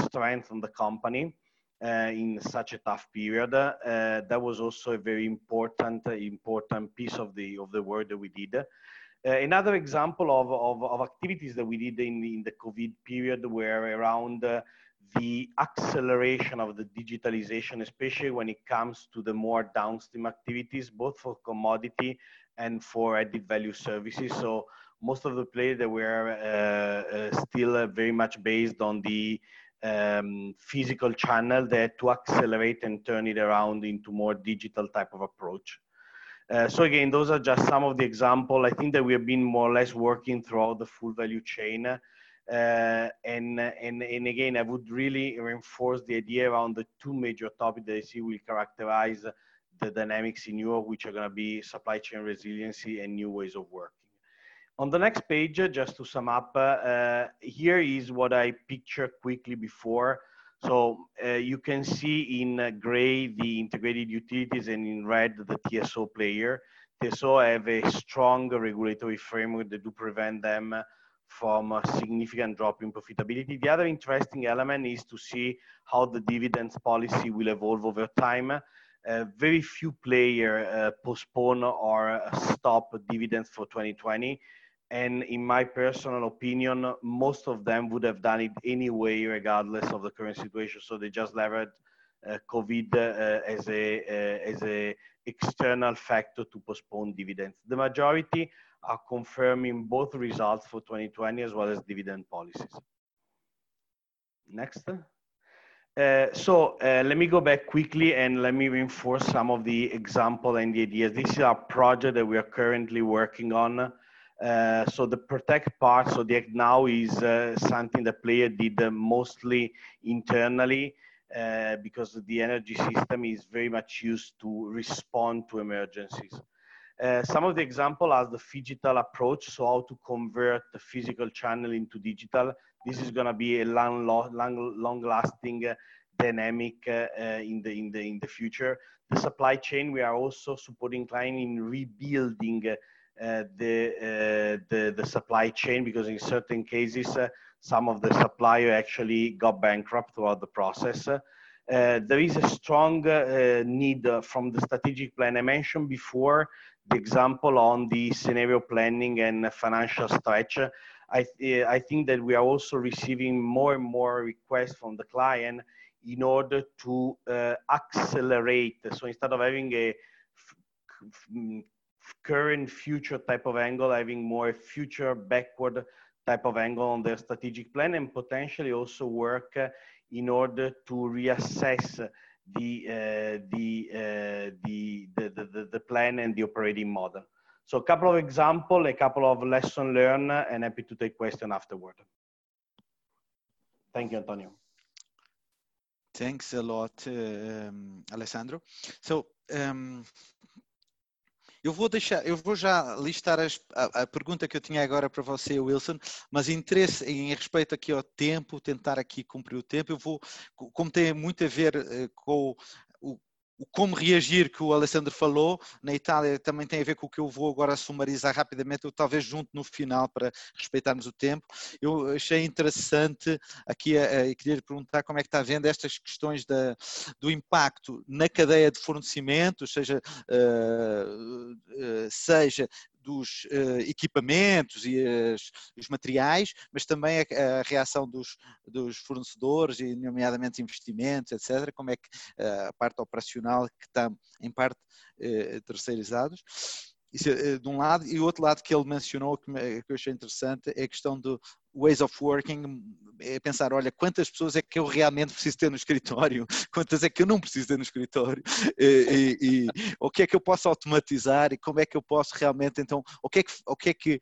strength of the company uh, in such a tough period. Uh, that was also a very important, important piece of the of the work that we did. Uh, another example of, of, of, activities that we did in, in the COVID period were around uh, the acceleration of the digitalization, especially when it comes to the more downstream activities, both for commodity and for added value services. So most of the players that were uh, uh, still uh, very much based on the um, physical channel that to accelerate and turn it around into more digital type of approach. Uh, so again, those are just some of the example. I think that we have been more or less working throughout the full value chain. Uh, and, and, and again, I would really reinforce the idea around the two major topics that I see will characterize the dynamics in Europe, which are going to be supply chain resiliency and new ways of working. On the next page, just to sum up, uh, here is what I pictured quickly before. So uh, you can see in uh, gray the integrated utilities and in red the TSO player. TSO have a strong regulatory framework that do prevent them from a significant drop in profitability. The other interesting element is to see how the dividends policy will evolve over time. Uh, very few players uh, postpone or uh, stop dividends for 2020. And in my personal opinion, most of them would have done it anyway, regardless of the current situation. So they just leveraged uh, COVID uh, as a as a external factor to postpone dividends. The majority are confirming both results for 2020 as well as dividend policies. Next. Uh, so uh, let me go back quickly and let me reinforce some of the example and the ideas. This is our project that we are currently working on. Uh, so the protect part, so the act now is uh, something the player did uh, mostly internally because the energy system is very much used to respond to emergencies. Some of the example are the phygital approach, so how to convert the physical channel into digital. This is going to be a long, long, long-lasting uh, dynamic uh, uh, in the in the in the future. The supply chain, we are also supporting client in rebuilding uh, the, the the supply chain because in certain cases some of the supplier actually got bankrupt throughout the process. Uh, there is a strong uh, need from the strategic plan I mentioned before the example on the scenario planning and financial stretch. I, th I think that we are also receiving more and more requests from the client in order to uh, accelerate. So instead of having a mm, current future type of angle, having more future backward type of angle on their strategic plan and potentially also work uh, in order to reassess the, uh, the, the, the, the, the, plan and the operating model. So a couple of example, a couple of lesson learned, and happy to take question afterward. Thank you, Antonio. Thanks a lot, um, Alessandro. So, um, eu vou deixar, eu vou já listar as, a, a, pergunta que eu tinha agora para você, Wilson, mas interesse em respeito aqui ao tempo, tentar aqui cumprir o tempo, eu vou, como tem muito a ver uh, com o, como reagir que o Alessandro falou, na Itália também tem a ver com o que eu vou agora sumarizar rapidamente, eu talvez junto no final para respeitarmos o tempo. Eu achei interessante aqui, a, a, queria perguntar como é que está vendo estas questões da, do impacto na cadeia de fornecimento, seja, uh, uh, seja dos uh, equipamentos e as, os materiais, mas também a, a reação dos, dos, fornecedores, e nomeadamente investimentos, etc., como é que uh, a parte operacional que está em parte uh, terceirizados. Isso de um lado, e o outro lado que ele mencionou, que, que eu achei interessante, é a questão do ways of working, é pensar, olha, quantas pessoas é que eu realmente preciso ter no escritório, quantas é que eu não preciso ter no escritório, e, e, e o que é que eu posso automatizar e como é que eu posso realmente, então, o que é que, o que, é que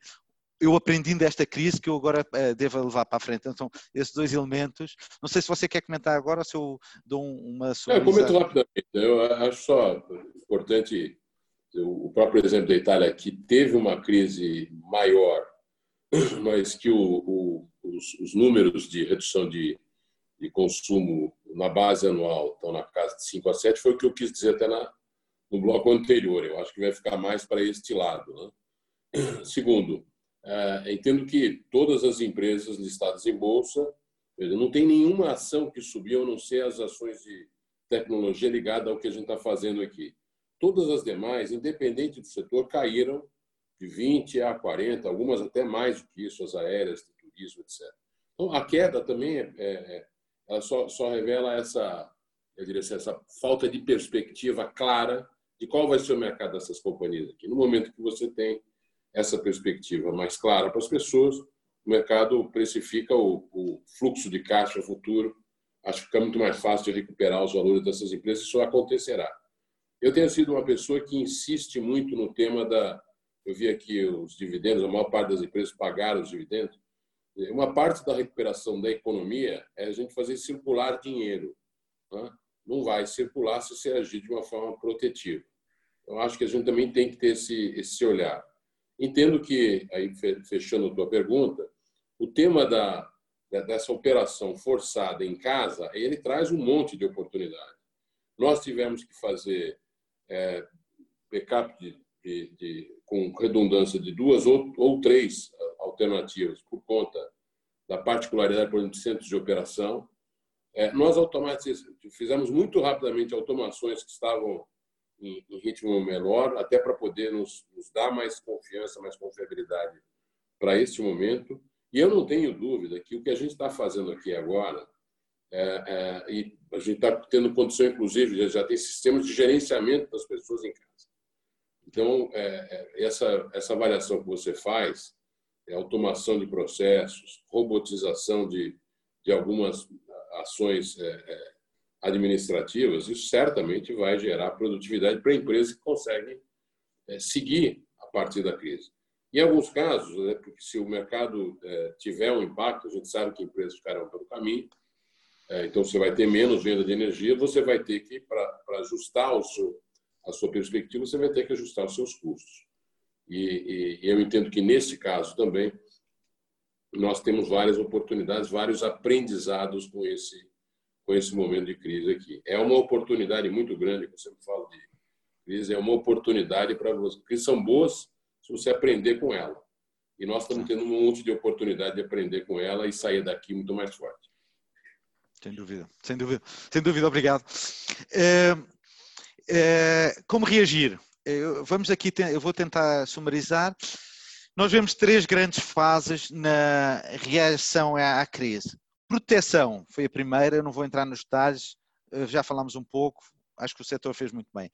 eu aprendi desta crise que eu agora uh, devo levar para a frente. Então, esses dois elementos. Não sei se você quer comentar agora ou se eu dou uma sugestão. Eu comento rapidamente. Eu acho só importante o próprio exemplo da Itália, que teve uma crise maior, mas que o, o, os, os, números de redução de, de, consumo na base anual estão na casa de 5 a 7, foi o que eu quis dizer até na, no bloco anterior. Eu acho que vai ficar mais para este lado. Né? Segundo, é, entendo que todas as empresas listadas em bolsa, não tem nenhuma ação que subiu, a não ser as ações de tecnologia ligada ao que a gente está fazendo aqui. Todas as demais, independente do setor, caíram de 20 a 40, algumas até mais do que isso, as aéreas, de turismo, etc. Então, a queda também é, é, é ela só, só revela essa, eu diria assim, essa falta de perspectiva clara de qual vai ser o mercado dessas companhias aqui. No momento que você tem essa perspectiva mais clara para as pessoas, o mercado precifica o, o fluxo de caixa futuro. Acho que fica muito mais fácil de recuperar os valores dessas empresas. Isso acontecerá. Eu tenho sido uma pessoa que insiste muito no tema da. Eu vi aqui os dividendos, a maior parte das empresas pagaram os dividendos. Uma parte da recuperação da economia é a gente fazer circular dinheiro. Né? Não vai circular se você agir de uma forma protetiva. Eu acho que a gente também tem que ter esse, esse olhar. Entendo que, aí fechando a tua pergunta, o tema da, dessa operação forçada em casa, ele traz um monte de oportunidade. Nós tivemos que fazer é, backup de, de, de, com redundância de duas ou, ou três alternativas por conta da particularidade, por exemplo, de centros de operação. É, nós fizemos muito rapidamente automações que estavam em, em ritmo menor, até para poder nos, nos, dar mais confiança, mais confiabilidade para este momento. E eu não tenho dúvida que o que a gente está fazendo aqui agora é, é, e a gente está tendo condição, inclusive, já, já tem sistemas de gerenciamento das pessoas em casa. Então, é, é, essa, essa avaliação que você faz, é automação de processos, robotização de, de algumas ações é, é, administrativas, isso certamente vai gerar produtividade para empresas que conseguem seguir a partir da crise. Em alguns casos, né, porque se o mercado tiver um impacto, a gente sabe que empresas ficarão pelo caminho, então você vai ter menos venda de energia, você vai ter que, para ajustar o seu, a sua perspectiva, você vai ter que ajustar os seus custos. E, e, eu entendo que nesse caso também nós temos várias oportunidades, vários aprendizados com esse com esse momento de crise aqui. É uma oportunidade muito grande, eu sempre falo de crise, é uma oportunidade para você. Crises são boas se você aprender com ela. E nós estamos tendo um monte de oportunidade de aprender com ela e sair daqui muito mais forte. Sem dúvida, sem dúvida, sem dúvida, obrigado. É, é, como reagir? Eu, vamos aqui, eu vou tentar sumarizar. Nós vemos três grandes fases na reação à, crise. Proteção foi a primeira, eu não vou entrar nos detalhes, eh, já falámos um pouco, acho que o setor fez muito bem.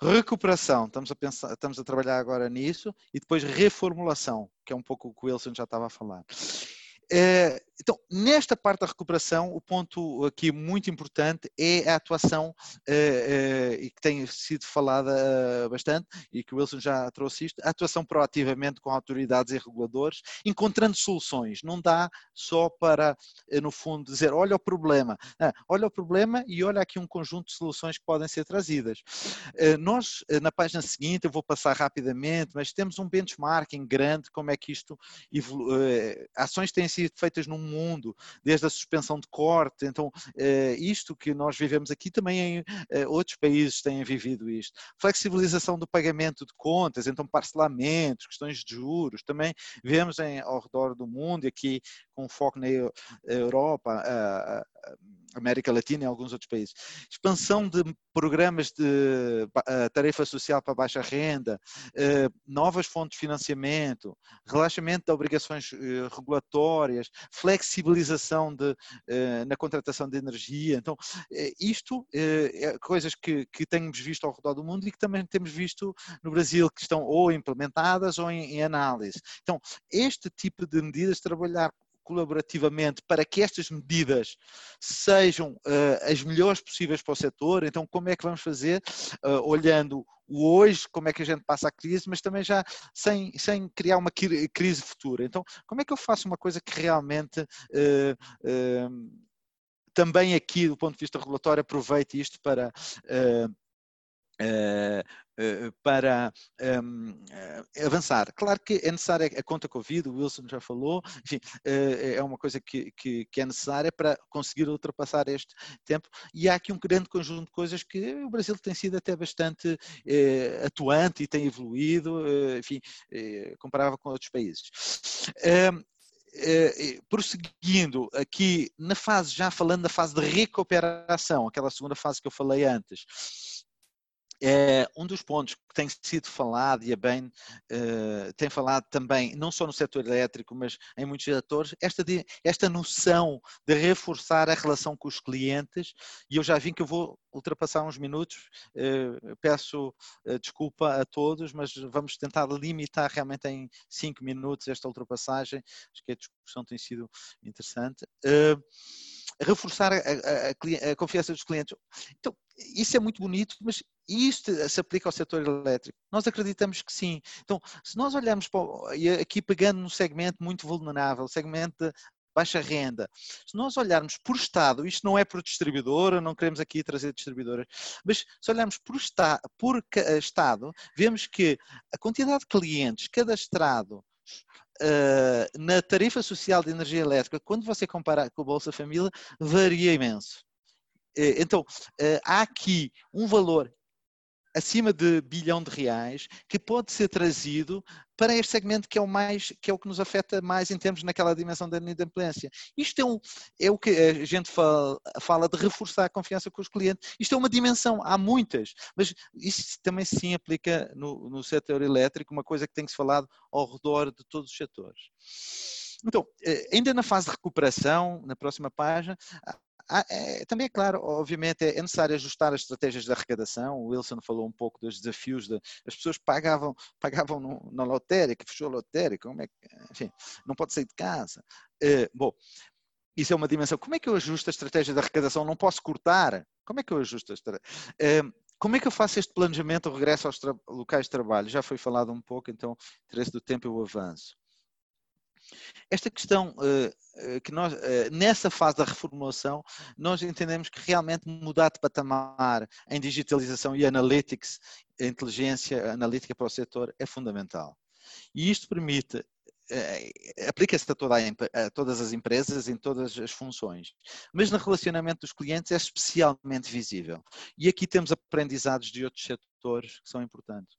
Recuperação, estamos a, pensar, estamos a trabalhar agora nisso, e depois reformulação, que é um pouco o que o Wilson já estava a falar. Eh, então, nesta parte da recuperação, o ponto aqui muito importante é a atuação, eh, e que tem sido falada bastante, e que o Wilson já trouxe isto, a atuação proativamente com autoridades e reguladores, encontrando soluções. Não dá só para, eh, no fundo, dizer, olha o problema. olha o problema e olha aqui um conjunto de soluções que podem ser trazidas. Nós, na página seguinte, eu vou passar rapidamente, mas temos um benchmarking grande, como é que isto evolui. Ações têm sido feitas no mundo, desde a suspensão de corte. Então, eh, isto que nós vivemos aqui também em eh, outros países têm vivido isto. Flexibilização do pagamento de contas, então parcelamentos, questões de juros, também vemos em, ao redor do mundo, aqui com foco na Europa, América Latina e alguns outros países. Expansão de programas de tarefa social para baixa renda, novas fontes de financiamento, relaxamento de obrigações regulatórias, flexibilização de, na contratação de energia. Então, isto é coisas que, que temos visto ao redor do mundo e que também temos visto no Brasil, que estão ou implementadas ou em, em análise. Então, este tipo de medidas, trabalhar colaborativamente para que estas medidas sejam uh, as melhores possíveis para o setor. Então, como é que vamos fazer? Uh, olhando o hoje, como é que a gente passa a crise, mas também já sem, sem criar uma crise futura. Então, como é que eu faço uma coisa que realmente. Uh, também aqui, do ponto de vista regulatório, aproveite isto para Uh, uh, para um, uh, eh, avançar. Claro que é necessária a conta Covid, o Wilson já falou, enfim, é uma coisa que, que, que, é necessária para conseguir ultrapassar este tempo e há aqui um grande conjunto de coisas que o Brasil tem sido até bastante atuante e tem evoluído, enfim, comparável com outros países. Uh, prosseguindo aqui na fase, já falando da fase de recuperação, aquela segunda fase que eu falei antes, é, um dos pontos que tem sido falado, e a bem uh, tem falado também, não só no setor elétrico, mas em muitos setores, esta, de, esta noção de reforçar a relação com os clientes, e eu já vi que eu vou ultrapassar uns minutos, uh, peço uh, desculpa a todos, mas vamos tentar limitar realmente em cinco minutos esta ultrapassagem, acho que a discussão tem sido interessante. Reforçar a, a, a, confiança dos clientes. Então, isso é muito bonito, mas isto se aplica ao setor elétrico? Nós acreditamos que sim. Então, se nós olharmos para, aqui pegando num segmento muito vulnerável, segmento de baixa renda, se nós olharmos por Estado, isto não é por distribuidora, não queremos aqui trazer distribuidoras, mas se olharmos por, está, por Estado, vemos que a quantidade de clientes cadastrado Uh, na tarifa social de energia elétrica, quando você compara com o Bolsa Família, varia imenso. Uh, então, há aqui um valor acima de bilhão de reais que pode ser trazido para este segmento que é o mais que é o que nos afeta mais em termos naquela dimensão da inadimplência. Isto é, um, é o que a gente fala, fala, de reforçar a confiança com os clientes. Isto é uma dimensão, há muitas, mas isso também sim aplica no, no setor elétrico, uma coisa que tem que se falado ao redor de todos os setores. Então, eh, ainda na fase de recuperação, na próxima página, é, também é claro, obviamente, é necessário ajustar as estratégias de arrecadação. O Wilson falou um pouco dos desafios. De, as pessoas pagavam, pagavam no, na lotérica, fechou a lotérica, como é que, enfim, não pode sair de casa. Uh, bom, isso é uma dimensão. Como é que eu ajusto a estratégia de arrecadação? Não posso cortar. Como é que eu ajusto a estratégia? Uh, como é que eu faço este planejamento ou regresso aos locais de trabalho? Já foi falado um pouco, então, interesse do tempo eu avanço. Esta questão uh, que nós, uh, nessa fase da reformulação, nós entendemos que realmente mudar de patamar em digitalização e analytics, inteligência analítica para o setor é fundamental. E isto permite eh, aplica-se a, toda a, a, todas as empresas em todas as funções, mas no relacionamento dos clientes é especialmente visível. E aqui temos aprendizados de outros setores que são importantes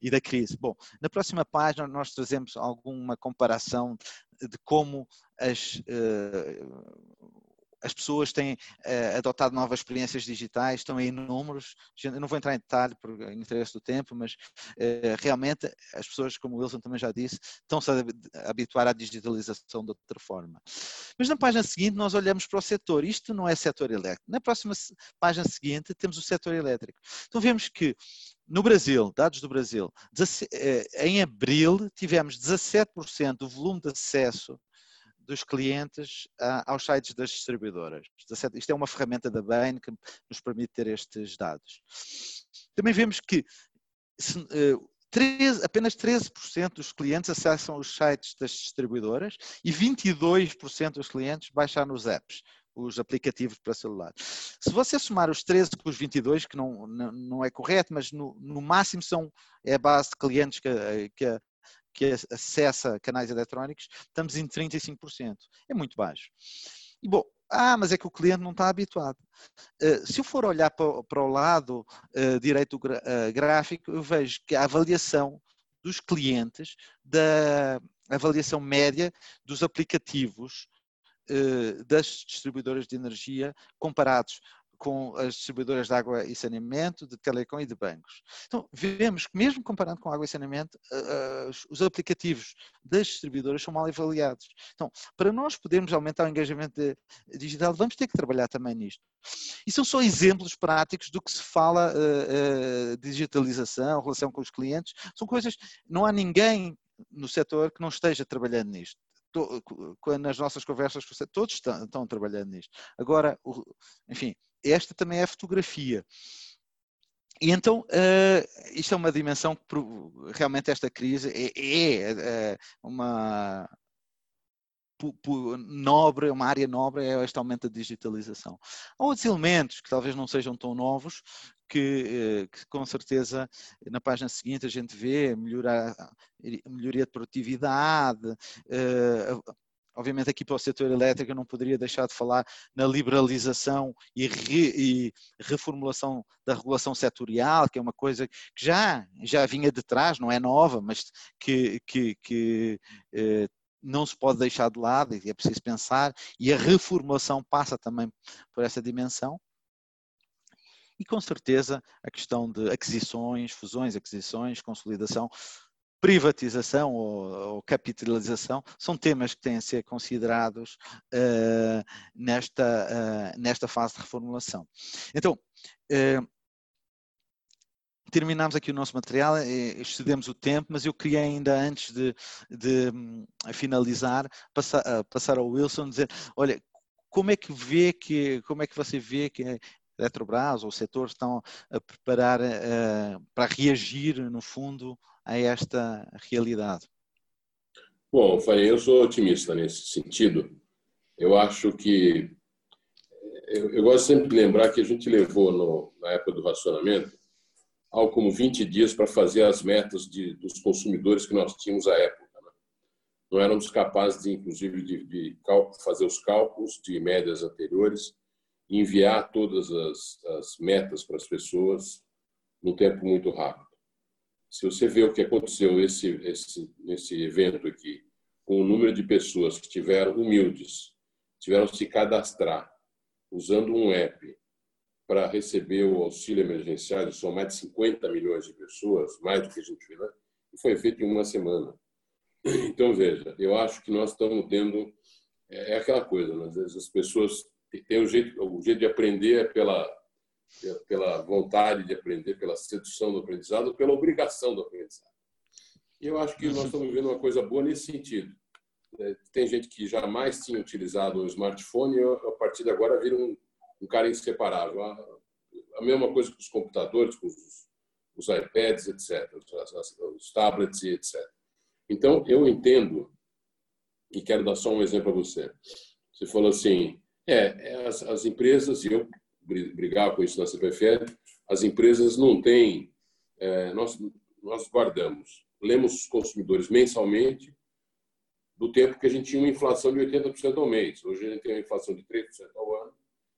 e da crise. Bom, na próxima página nós trazemos alguma comparação de como as, uh, as pessoas têm uh, adotado novas experiências digitais, estão aí números, eu não vou entrar em detalhe por interesse do tempo, mas uh, realmente as pessoas, como o Wilson também já disse, estão-se a habituar à digitalização de outra forma. Mas na página seguinte nós olhamos para o setor, isto não é setor elétrico. Na próxima página seguinte temos o setor elétrico. Então vemos que no Brasil, dados do Brasil, eh, em abril tivemos 17% do volume de acesso dos clientes uh, aos sites das distribuidoras. Isto é uma ferramenta da Bain que nos permite ter estes dados. Também vemos que se, uh, 13, apenas 13% dos clientes acessam os sites das distribuidoras e 22% dos clientes baixam os apps, os aplicativos para celular. Se você somar os 13 com os 22, que não, não, não é correto, mas no, no máximo são, é a base de clientes que, que que acessa canais eletrónicos, estamos em 35%. É muito baixo. E bom, ah, mas é que o cliente não está habituado. Uh, se eu for olhar para, o lado uh, direito uh, gráfico, eu vejo que a avaliação dos clientes, da avaliação média dos aplicativos das distribuidoras de energia comparados com as distribuidoras de água e saneamento, de telecom e de bancos. Então, vemos que mesmo comparando com água e saneamento, uh, os aplicativos das distribuidoras são mal avaliados. Então, para nós podermos aumentar o engajamento digital, vamos ter que trabalhar também nisto. E são só exemplos práticos do que se fala uh, uh, digitalização, relação com os clientes. São coisas, não há ninguém no setor que não esteja trabalhando nisto nas nossas conversas, todos estão trabalhando nisto. Agora, enfim, esta também é a fotografia. E então, uh, isto é uma dimensão que realmente esta crise é, é, é uma nobre, uma área nobre é este aumento da digitalização. Há outros elementos que talvez não sejam tão novos, que, eh, que, com certeza na página seguinte a gente vê melhorar, melhoria de produtividade, Obviamente aqui para o setor elétrico eu não poderia deixar de falar na liberalização e, re, e, reformulação da regulação setorial, que é uma coisa que já, já vinha de trás, não é nova, mas que, que, que eh, não se pode deixar de lado e é preciso pensar, e a reformulação passa também por essa dimensão. E com certeza a questão de aquisições, fusões, aquisições, consolidação, privatização ou, ou, capitalização são temas que têm a ser considerados uh, nesta, uh, nesta fase de reformulação. Então, uh, terminamos aqui o nosso material, excedemos o tempo, mas eu queria ainda antes de, de um, finalizar passar, passar ao Wilson dizer, olha, como é que vê que, como é que você vê que Eletrobras ou o setor estão a preparar para reagir no fundo a esta realidade? Bom, eu sou otimista nesse sentido. Eu acho que. Eu, eu gosto sempre de lembrar que a gente levou, no, na época do racionamento, algo como 20 dias para fazer as metas de, dos consumidores que nós tínhamos à época. Né? Não éramos capazes, de, inclusive, de, de fazer os cálculos de médias anteriores enviar todas as, as metas para as pessoas num tempo muito rápido se você vê o que aconteceu esse, esse, nesse evento aqui, com o número de pessoas que tiveram humildes, tiveram se cadastrar usando um app para receber o auxílio emergencial, são mais de 50 milhões de pessoas, mais do que a gente vê lá, e foi feito em uma semana. Então, veja, eu acho que nós estamos tendo. É, é aquela coisa, né? às vezes as pessoas tem o jeito, o jeito de aprender é pela, pela vontade de aprender, pela sedução do aprendizado, pela obrigação do aprendizado. E eu acho que nós estamos vivendo uma coisa boa nesse sentido. É, tem gente que jamais tinha utilizado o smartphone e a partir de agora vira um, um cara inseparável. A, a mesma coisa com os computadores, com os, os iPads, etc., os, os tablets e etc. Então, eu entendo, e quero dar só um exemplo a você. Você falou assim, é, é, as, as empresas, e eu brigava com isso na CPFL, as empresas não têm, é, nós, nós guardamos, lemos os consumidores mensalmente, do tempo que a gente tinha uma inflação de 80% ao mês. Hoje a gente tem uma inflação de 3% ao ano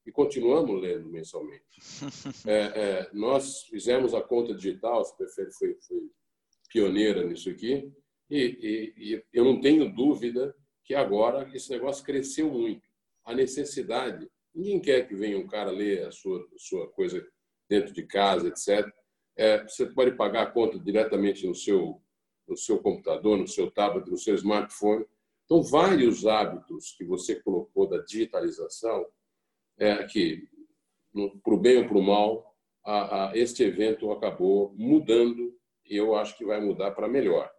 e continuamos lendo mensalmente. É, é, nós fizemos a conta digital, a CPFL foi, foi pioneira nisso aqui, e, e, e eu não tenho dúvida que agora esse negócio cresceu muito. A necessidade, ninguém quer que venha um cara ler a sua, sua coisa dentro de casa, etc. É, você pode pagar a conta diretamente no seu, no seu computador, no seu tablet, no seu smartphone. Então, vários hábitos que você colocou da digitalização, é, que, para o bem ou para o mal, a, a, este evento acabou mudando e eu acho que vai mudar para melhor.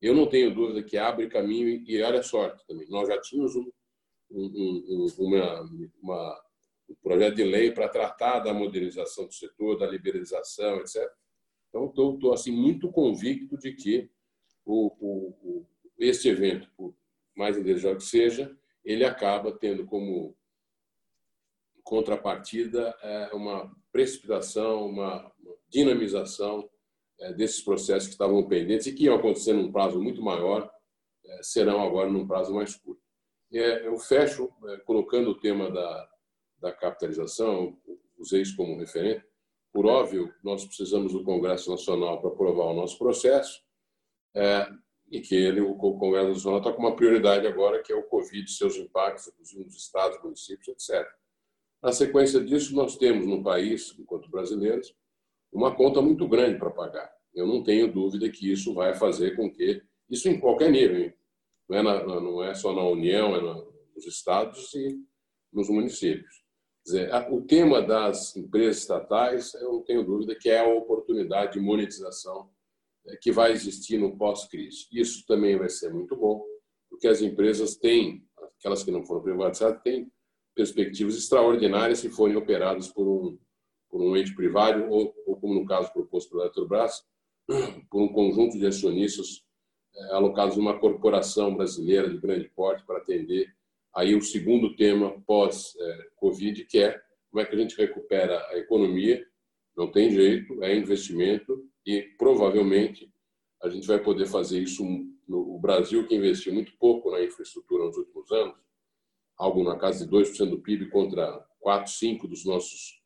Eu não tenho dúvida que abre caminho e olha sorte também. Nós já tínhamos um, um, um, uma, uma, um projeto de lei para tratar da modernização do setor, da liberalização, etc. Então, estou assim muito convicto de que o, o, o, este evento, por mais indesejado que seja, ele acaba tendo como contrapartida é, uma precipitação, uma dinamização é, desses processos que estavam pendentes e que iam acontecer num prazo muito maior, é, serão agora num prazo mais curto. Eu fecho colocando o tema da, da capitalização, usei isso como referente. Por óbvio, nós precisamos do Congresso Nacional para aprovar o nosso processo e que ele, o Congresso Nacional está com uma prioridade agora, que é o Covid, seus impactos, inclusive nos estados, municípios, etc. Na sequência disso, nós temos no país, enquanto brasileiros, uma conta muito grande para pagar. Eu não tenho dúvida que isso vai fazer com que, isso em qualquer nível, Não, é na, não é só na União, é nos estados e nos municípios. Dizer, o tema das empresas estatais, eu não tenho dúvida que é a oportunidade de monetização é, que vai existir no pós-crise. Isso também vai ser muito bom, porque as empresas têm, aquelas que não foram privatizadas, têm perspectivas extraordinárias se forem operadas por um, por um ente privado ou, ou, como no caso proposto pela Eletrobras, por um conjunto de acionistas alocados numa corporação brasileira de grande porte para atender aí o segundo tema pós-Covid, que é como é que a gente recupera a economia. Não tem jeito, é investimento e provavelmente a gente vai poder fazer isso no Brasil, que investiu muito pouco na infraestrutura nos últimos anos, algo na casa de 2% do PIB contra 4, 5 dos nossos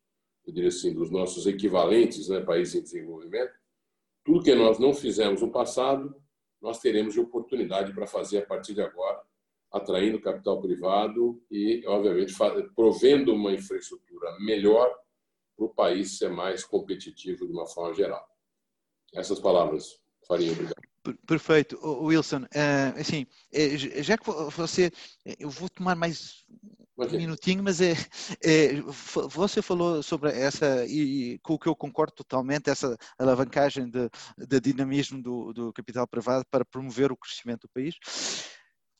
eu diria assim, dos nossos equivalentes, né, países em desenvolvimento, tudo que nós não fizemos no passado, nós teremos de oportunidade para fazer a partir de agora, atraindo capital privado e, obviamente, provendo uma infraestrutura melhor para o país ser mais competitivo de uma forma geral. Essas palavras, Faria, obrigado. Perfeito, Wilson. Eh, assim, eh, já que você, eu vou tomar mais um minutinho, mas é, é, você falou sobre essa, e com o que eu concordo totalmente, essa alavancagem de, de dinamismo do, do capital privado para promover o crescimento do país.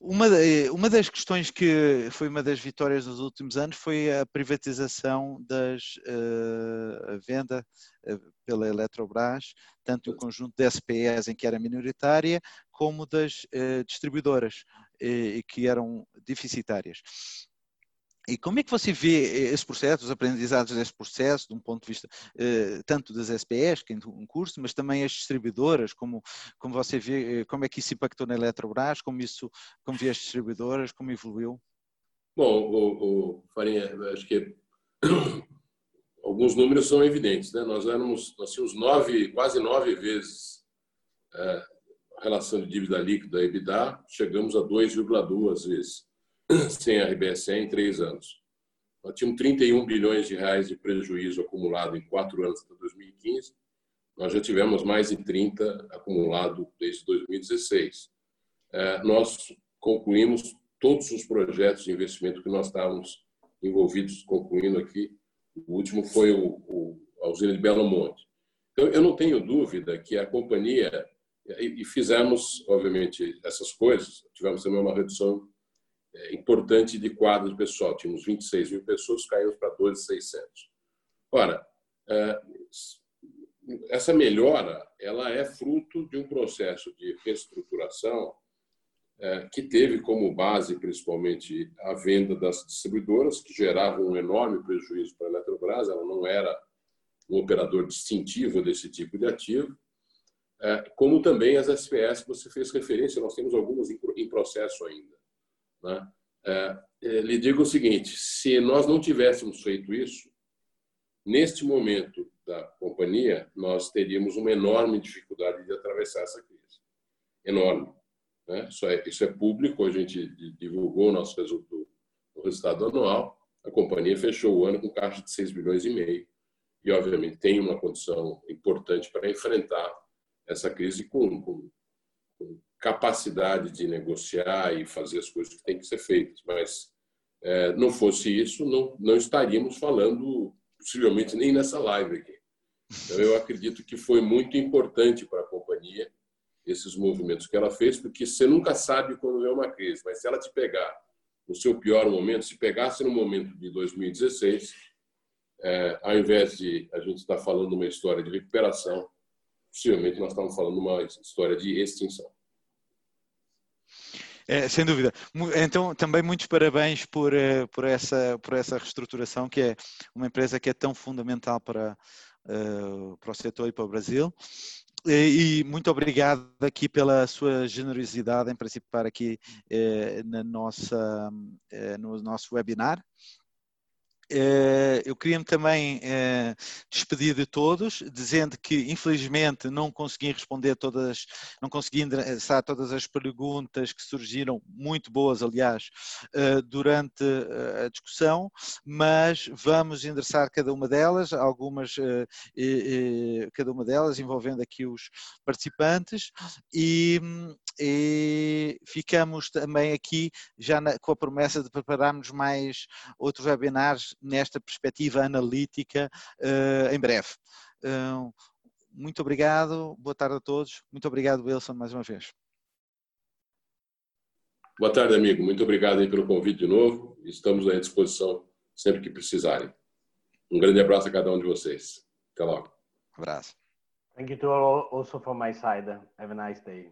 Uma, uma das questões que foi uma das vitórias dos últimos anos foi a privatização das uh, a venda uh, pela Eletrobras, tanto o conjunto de SPEs em que era minoritária, como das uh, distribuidoras, que eram deficitárias. E como é que você vê eh, esse processo, os aprendizados desse processo, de um ponto de vista eh, tanto das SPEs, que é um curso, mas também as distribuidoras, como, como você vê, eh, como é que isso impactou na Eletrobras, como isso, como vê as distribuidoras, como evoluiu? Bom, o, o Farinha, acho que alguns números são evidentes, né? Nós éramos, nós tínhamos nove, quase nove vezes a relação de dívida líquida a EBITDA, chegamos a 2,2 vezes sem a RBSE em três anos. Nós tínhamos 31 bilhões de reais de prejuízo acumulado em quatro anos até 2015. Nós já tivemos mais de 30 acumulado desde 2016. É, nós concluímos todos os projetos de investimento que nós estávamos envolvidos, concluindo aqui. O último foi o, o, a usina de Belo Monte. Então, eu não tenho dúvida que a companhia, e fizemos, obviamente, essas coisas, tivemos também uma redução importante de quadro de pessoal. Tínhamos 26 mil pessoas, caímos para 12.600. Ora, é, essa melhora ela é fruto de um processo de reestruturação é, que teve como base principalmente a venda das distribuidoras, que geravam um enorme prejuízo para a Eletrobras, ela não era um operador distintivo desse tipo de ativo, como também as SPS que você fez referência, nós temos algumas em processo ainda. Né? É, é, lhe digo o seguinte: se nós não tivéssemos feito isso, neste momento da companhia, nós teríamos uma enorme dificuldade de atravessar essa crise. Enorme. Né? Isso, é, isso é público, a gente divulgou o nosso resultado, o resultado anual. A companhia fechou o ano com caixa de 6 bilhões e meio e, obviamente, tem uma condição importante para enfrentar essa crise com, com, capacidade de negociar e fazer as coisas que têm que ser feitas. Mas é, não fosse isso, não, não estaríamos falando, possivelmente, nem nessa live aqui. Então, eu acredito que foi muito importante para a companhia esses movimentos que ela fez, porque você nunca sabe quando vem uma crise, mas se ela te pegar no seu pior momento, se pegasse no momento de 2016, é, ao invés de a gente estar falando uma história de recuperação, possivelmente nós estamos falando uma história de extinção. É, sem dúvida. Então, também muitos parabéns por, eh, por, essa, por essa reestruturação, que é uma empresa que é tão fundamental para, uh, para o setor e para o Brasil. E, e muito obrigado aqui pela sua generosidade em participar aqui uh, na nossa, uh, no nosso webinar. Eh, eu queria-me também eh, despedir de todos, dizendo que infelizmente não consegui responder todas, não consegui endereçar todas as perguntas que surgiram, muito boas aliás, eh, durante a discussão, mas vamos endereçar cada uma delas, algumas, cada uma delas envolvendo aqui os participantes e, e ficamos também aqui já na, com a promessa de prepararmos mais outros webinars nesta perspectiva analítica uh, em breve. Uh, muito obrigado, boa tarde a todos. Muito obrigado, Wilson, mais uma vez. Boa tarde, amigo. Muito obrigado aí pelo convite de novo. Estamos à disposição sempre que precisarem. Um grande abraço a cada um de vocês. Até logo. Um abraço. Thank you to all also from my side. Have a nice day.